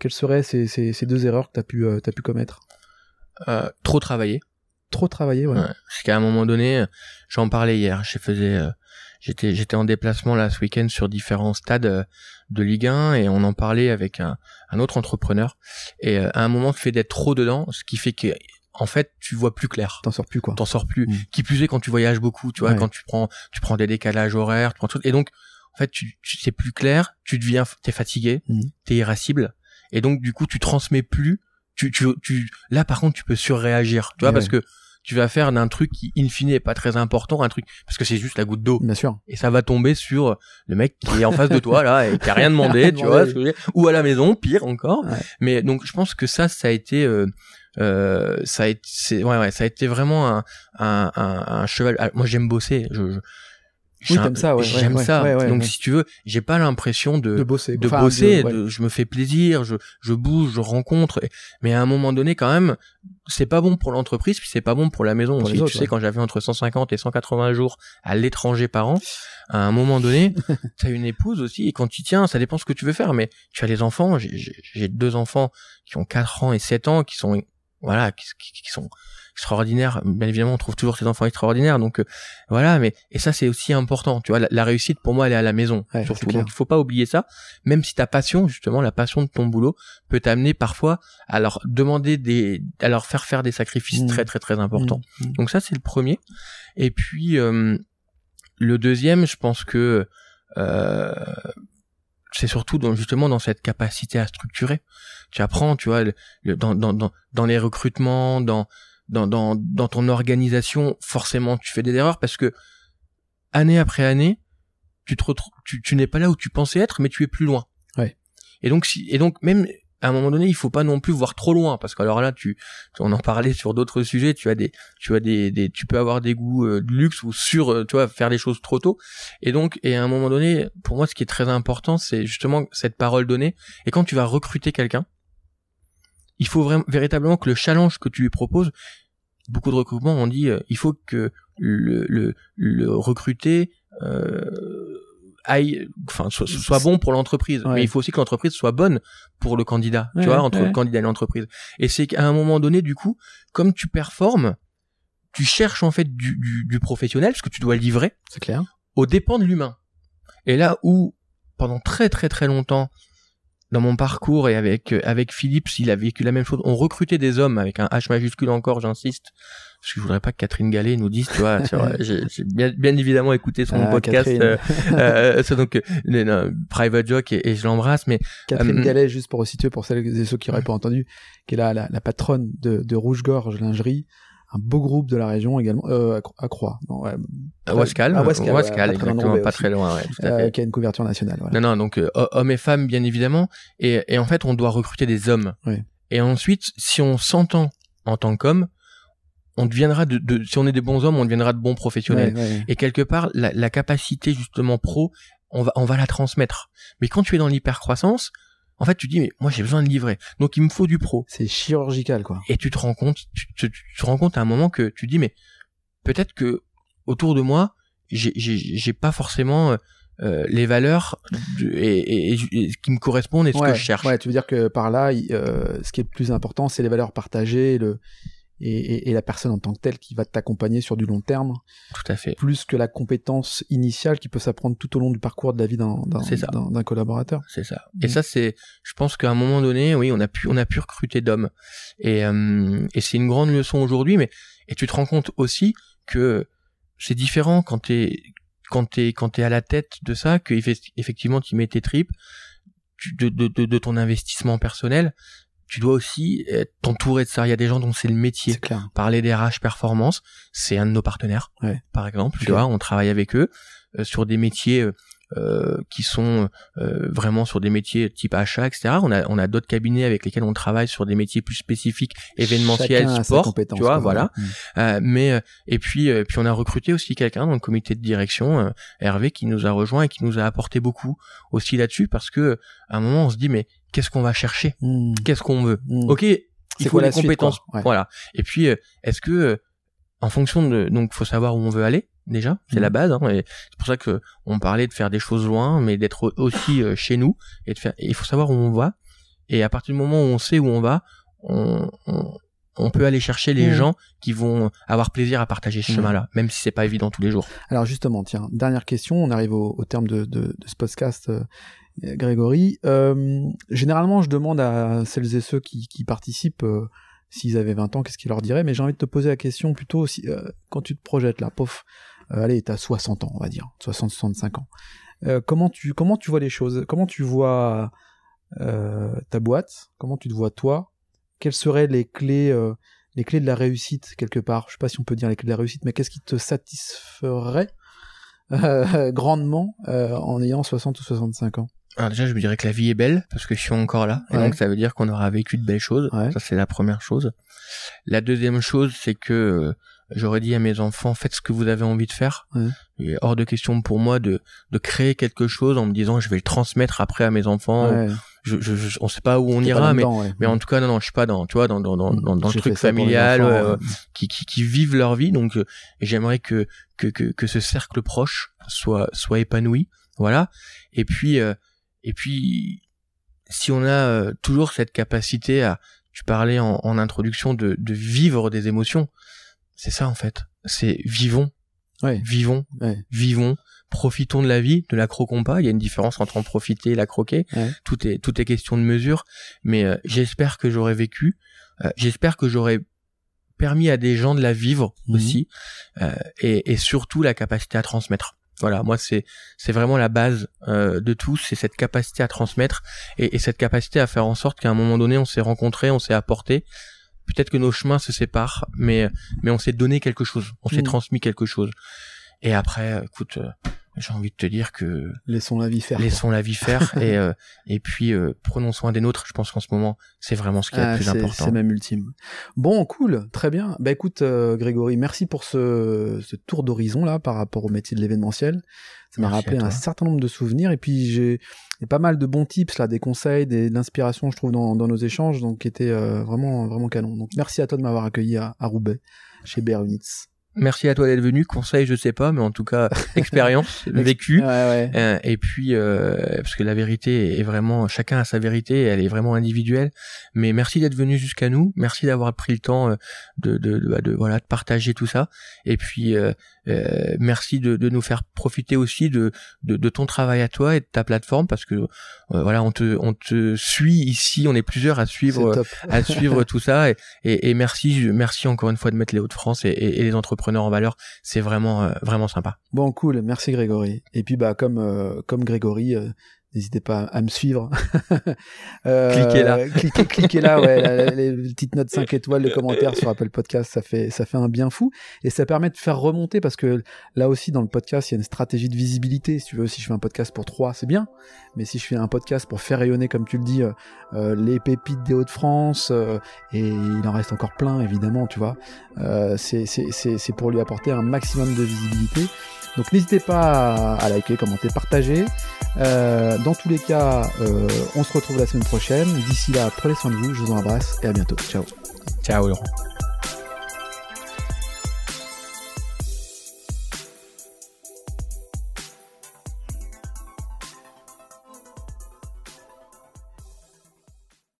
Quelles seraient ces, ces, ces deux erreurs que tu as, pu, euh, as pu commettre? Euh, Trop travailler. Trop travailler, ouais. ouais parce qu'à un moment donné, j'en parlais hier, je faisais... Euh, j'étais j'étais en déplacement là ce week-end sur différents stades euh, de Ligue 1 et on en parlait avec un, un autre entrepreneur et à un moment le fait d'être trop dedans ce qui fait que en fait, tu vois plus clair. T'en sors plus quoi. T'en sors plus. Mm. Qui plus est quand tu voyages beaucoup, tu vois, quand tu prends, tu prends des décalages horaires, tu prends tout. Et donc, en fait, tu, tu sais plus clair, tu deviens, t'es fatigué, mm. t'es irascible, et donc du coup, tu transmets plus. Tu, tu, tu, là par contre, tu peux surréagir, tu vois, parce que tu vas faire d'un truc qui in fine est pas très important un truc parce que c'est juste la goutte d'eau bien sûr et ça va tomber sur le mec qui est en face de toi là et qui a rien <laughs> demandé tu vois ou à la maison pire encore mais donc je pense que ça ça a été euh, euh, ça a été, ouais, ouais, ça a été vraiment un, un, un, cheval. Ah, moi, j'aime bosser. Je, je oui, ça, ouais, j'aime ça. Donc, si tu veux, j'ai pas l'impression de, de bosser, de bosser. De, je me fais plaisir, je, je bouge, je rencontre. Mais à un moment donné, quand même, c'est pas bon pour l'entreprise, puis c'est pas bon pour la maison aussi. tu sais, quand j'avais entre 150 et 180 jours à l'étranger par an, à un moment donné, <laughs> t'as une épouse aussi, et quand tu tiens, ça dépend ce que tu veux faire. Mais tu as les enfants. J'ai deux enfants qui ont 4 ans et 7 ans, qui sont voilà, qui, qui, sont extraordinaires. Bien évidemment, on trouve toujours ces enfants extraordinaires. Donc euh, voilà, mais et ça c'est aussi important. Tu vois, la, réussite pour moi elle est à la maison surtout. Donc il faut pas oublier ça. Même si ta passion, justement, la passion de ton boulot peut t'amener parfois à leur demander des, à leur faire faire des sacrifices mmh. très très très importants. Mmh. Mmh. Donc ça c'est le premier. Et puis euh, le deuxième, je pense que euh, c'est surtout dans, justement dans cette capacité à structurer. Tu apprends, tu vois, dans, dans, dans, dans les recrutements, dans, dans, dans, dans ton organisation, forcément, tu fais des erreurs parce que année après année, tu te retrouves, tu, tu n'es pas là où tu pensais être, mais tu es plus loin. Ouais. Et donc, si, et donc même à un moment donné, il faut pas non plus voir trop loin parce qu'alors là, tu, on en parlait sur d'autres sujets, tu as des, tu as des, des tu peux avoir des goûts euh, de luxe ou sur, euh, tu vois, faire les choses trop tôt. Et donc, et à un moment donné, pour moi, ce qui est très important, c'est justement cette parole donnée. Et quand tu vas recruter quelqu'un, il faut vraiment, véritablement que le challenge que tu lui proposes, beaucoup de recrutements ont dit, euh, il faut que le, le, le recruter aille, enfin, soit, bon pour l'entreprise. Mais il faut aussi que l'entreprise soit bonne pour le candidat, tu vois, entre le candidat et l'entreprise. Et c'est qu'à un moment donné, du coup, comme tu performes, tu cherches en fait du, du, du professionnel, parce que tu dois livrer. C'est clair. Au dépend de l'humain. Et là où, pendant très très très longtemps, dans mon parcours et avec avec Philippe, il a vécu la même chose. On recrutait des hommes avec un H majuscule encore, j'insiste, parce que je voudrais pas que Catherine Gallet nous dise, tu vois, j'ai bien, bien, évidemment écouté son ah, podcast, euh, euh, c'est donc euh, Private Joke et, je l'embrasse, mais Catherine Gallet, juste pour situer pour celles et ceux qui n'auraient pas entendu, qui est la, la, patronne de, de Rouge Gorge Lingerie, un beau groupe de la région également, euh, à Croix, non, ouais, à Wascal, à Wascal, Wascal ouais, exactement, pas très loin, ouais, tout à fait. qui a une couverture nationale. Voilà. Non, non, donc hommes et femmes bien évidemment, et, et en fait on doit recruter des hommes. Oui. Et ensuite, si on s'entend en tant qu'homme, on deviendra de, de, si on est des bons hommes, on deviendra de bons professionnels. Et quelque part, la, la, capacité justement pro, on va, on va la transmettre. Mais quand tu es dans l'hypercroissance, en fait, tu dis mais moi j'ai besoin de livrer, donc il me faut du pro. C'est chirurgical quoi. Et tu te rends compte, tu, tu, te rends compte à un moment que tu dis mais peut-être que autour de moi, j'ai pas forcément euh, euh, les valeurs et, et, qui me correspondent et ce que je cherche. Ouais, tu veux dire que par là, euh, ce qui est le plus important, c'est les valeurs partagées, le et, et, la personne en tant que telle qui va t'accompagner sur du long terme. Tout à fait. Plus que la compétence initiale qui peut s'apprendre tout au long du parcours de la vie d'un d'un collaborateur. C'est ça. Et mm. ça c'est, je pense qu'à un moment donné, oui, on a pu on a pu recruter d'hommes et euh, et c'est une grande leçon aujourd'hui. Mais et tu te rends compte aussi que c'est différent quand t'es quand t'es quand t'es à la tête de ça que effectivement tu mets tes tripes de, de, de, de ton investissement personnel tu dois aussi t'entourer de ça. Il y a des gens dont c'est le métier. Clair. Parler des RH performance, c'est un de nos partenaires, par exemple. Tu vois, on travaille avec eux sur des métiers euh, qui sont euh, vraiment sur des métiers type achat, etc. On a on a d'autres cabinets avec lesquels on travaille sur des métiers plus spécifiques, événementiels, sport, tu vois, voilà. Euh, mais et puis puis on a recruté aussi quelqu'un dans le comité de direction, Hervé, qui nous a rejoint et qui nous a apporté beaucoup aussi là-dessus parce que à un moment on se dit mais qu'est-ce qu'on va chercher, mm. qu'est-ce qu'on veut? Mm. Ok, il faut les compétences, voilà. Et puis est-ce que en fonction de donc faut savoir où on veut aller déjà, c'est la mhm. base. Hein, et c'est pour ça que on parlait de faire des choses loin, mais d'être aussi euh, chez nous et de faire. Il faut savoir où on va. Et à partir du moment où on sait où on va, on, on, peut aller chercher les gens qui vont avoir plaisir à partager ce chemin-là, même si c'est pas évident tous les jours. Alors justement, tiens, dernière question. On arrive au, terme de, de, de, ce podcast. Euh, Grégory, euh, généralement, je demande à celles et ceux qui, participent euh, s'ils avaient 20 ans, qu'est-ce qu'ils leur diraient, mais j'ai envie de te poser la question plutôt aussi, quand tu te projettes là, pof, euh, allez, t'as 60 ans, on va dire, 60-65 ans. Euh, comment tu comment tu vois les choses? Comment tu vois euh, ta boîte? Comment tu te vois toi? Quelles seraient les clés les clés de la réussite quelque part? Je sais pas si on peut dire les clés de la réussite, mais qu'est-ce qui te satisferait <laughs> grandement en ayant 60 ou 65 ans? Alors déjà, je me dirais que la vie est belle parce que je suis encore là, et donc ça veut dire qu'on aura vécu de belles choses. Ça c'est la première chose. La deuxième chose, c'est que j'aurais dit à mes enfants faites ce que vous avez envie de faire. Il est hors de question pour moi de de créer quelque chose en me disant je vais le transmettre après à mes enfants. Je, je, je, on sait pas où on ira, mais mais en tout cas non non je suis pas dans tu vois dans dans dans dans, dans le truc familial euh, qui, qui qui vivent leur vie. Donc euh, j'aimerais que, que que que ce cercle proche soit soit épanoui. Voilà. Et puis euh, et puis si on a toujours cette capacité à tu parlais en, en introduction de, de vivre des émotions c'est ça en fait. C'est vivons. Vivons. Vivons. Profitons de la vie, ne la croquons pas. Il y a une différence entre en profiter et la croquer. Tout est tout est question de mesure. Mais euh, j'espère que j'aurais vécu. Euh, j'espère que j'aurais permis à des gens de la vivre mhm. aussi, euh, et, et, surtout la capacité à transmettre. Voilà, moi c'est c'est vraiment la base de tout, c'est cette capacité à transmettre et, et, cette capacité à faire en sorte qu'à un moment donné on s'est rencontrés, on s'est apporté, peut-être que nos chemins se séparent, mais mais on s'est donné quelque chose, on s'est mm. transmis quelque chose. Et après, écoute, euh, j'ai envie de te dire que laissons la vie faire. Laissons la vie faire <laughs> et euh, et puis euh, prenons soin des nôtres. Je pense qu'en ce moment, c'est vraiment ce qui est le ah, plus important. C'est même ultime. Bon, cool, très bien. Bah écoute, Grégory, merci pour ce, ce tour d'horizon là par rapport au métier de l'événementiel. Ça m'a rappelé un certain nombre de souvenirs et puis j'ai pas mal de bons tips là, des conseils, des, de l'inspiration je trouve dans, dans, nos échanges, donc qui étaient euh, vraiment vraiment canon. Donc merci à toi de m'avoir accueilli à, à Roubaix chez Berunitz. Merci à toi d'être venu. Conseil, je sais pas, mais en tout cas, <laughs> expérience vécue. Euh, et puis, euh, parce que la vérité est vraiment, chacun a sa vérité, elle est vraiment individuelle. Mais merci d'être venu jusqu'à nous. Merci d'avoir pris le temps euh, de, de, de, de, voilà, de partager tout ça. Et puis, euh, euh, merci de, de, nous faire profiter aussi de, de, de, ton travail à toi et de ta plateforme, parce que voilà, on te, on te suit ici. On est plusieurs à suivre, à <laughs> suivre tout ça. Et, et, et, merci, merci encore une fois de mettre les Hauts-de-France et, et les entreprises en valeur. C'est vraiment, euh, vraiment sympa. Bon, cool. Merci Grégory. Et puis, bah, comme, euh, comme Grégory, euh, N'hésitez pas à me suivre. <laughs> euh, cliquez là. <laughs> Cliquez, cliquez là, ouais. les, petites notes 5 étoiles, les commentaires sur Apple Podcast, ça fait, ça fait un bien fou. Et ça permet de faire remonter parce que là aussi, dans le podcast, il y a une stratégie de visibilité. Si tu veux, si je fais un podcast pour 3, c'est bien. Mais si je fais un podcast pour faire rayonner, comme tu le dis, euh, euh les pépites des Hauts-de-France, euh, et il en reste encore plein, évidemment, tu vois, c'est pour lui apporter un maximum de visibilité. Donc n'hésitez pas à, liker, commenter, partager. Euh, dans tous les cas, euh, on se retrouve la semaine prochaine. D'ici là, prenez soin de vous, je vous embrasse et à bientôt. Ciao. Ciao Laurent.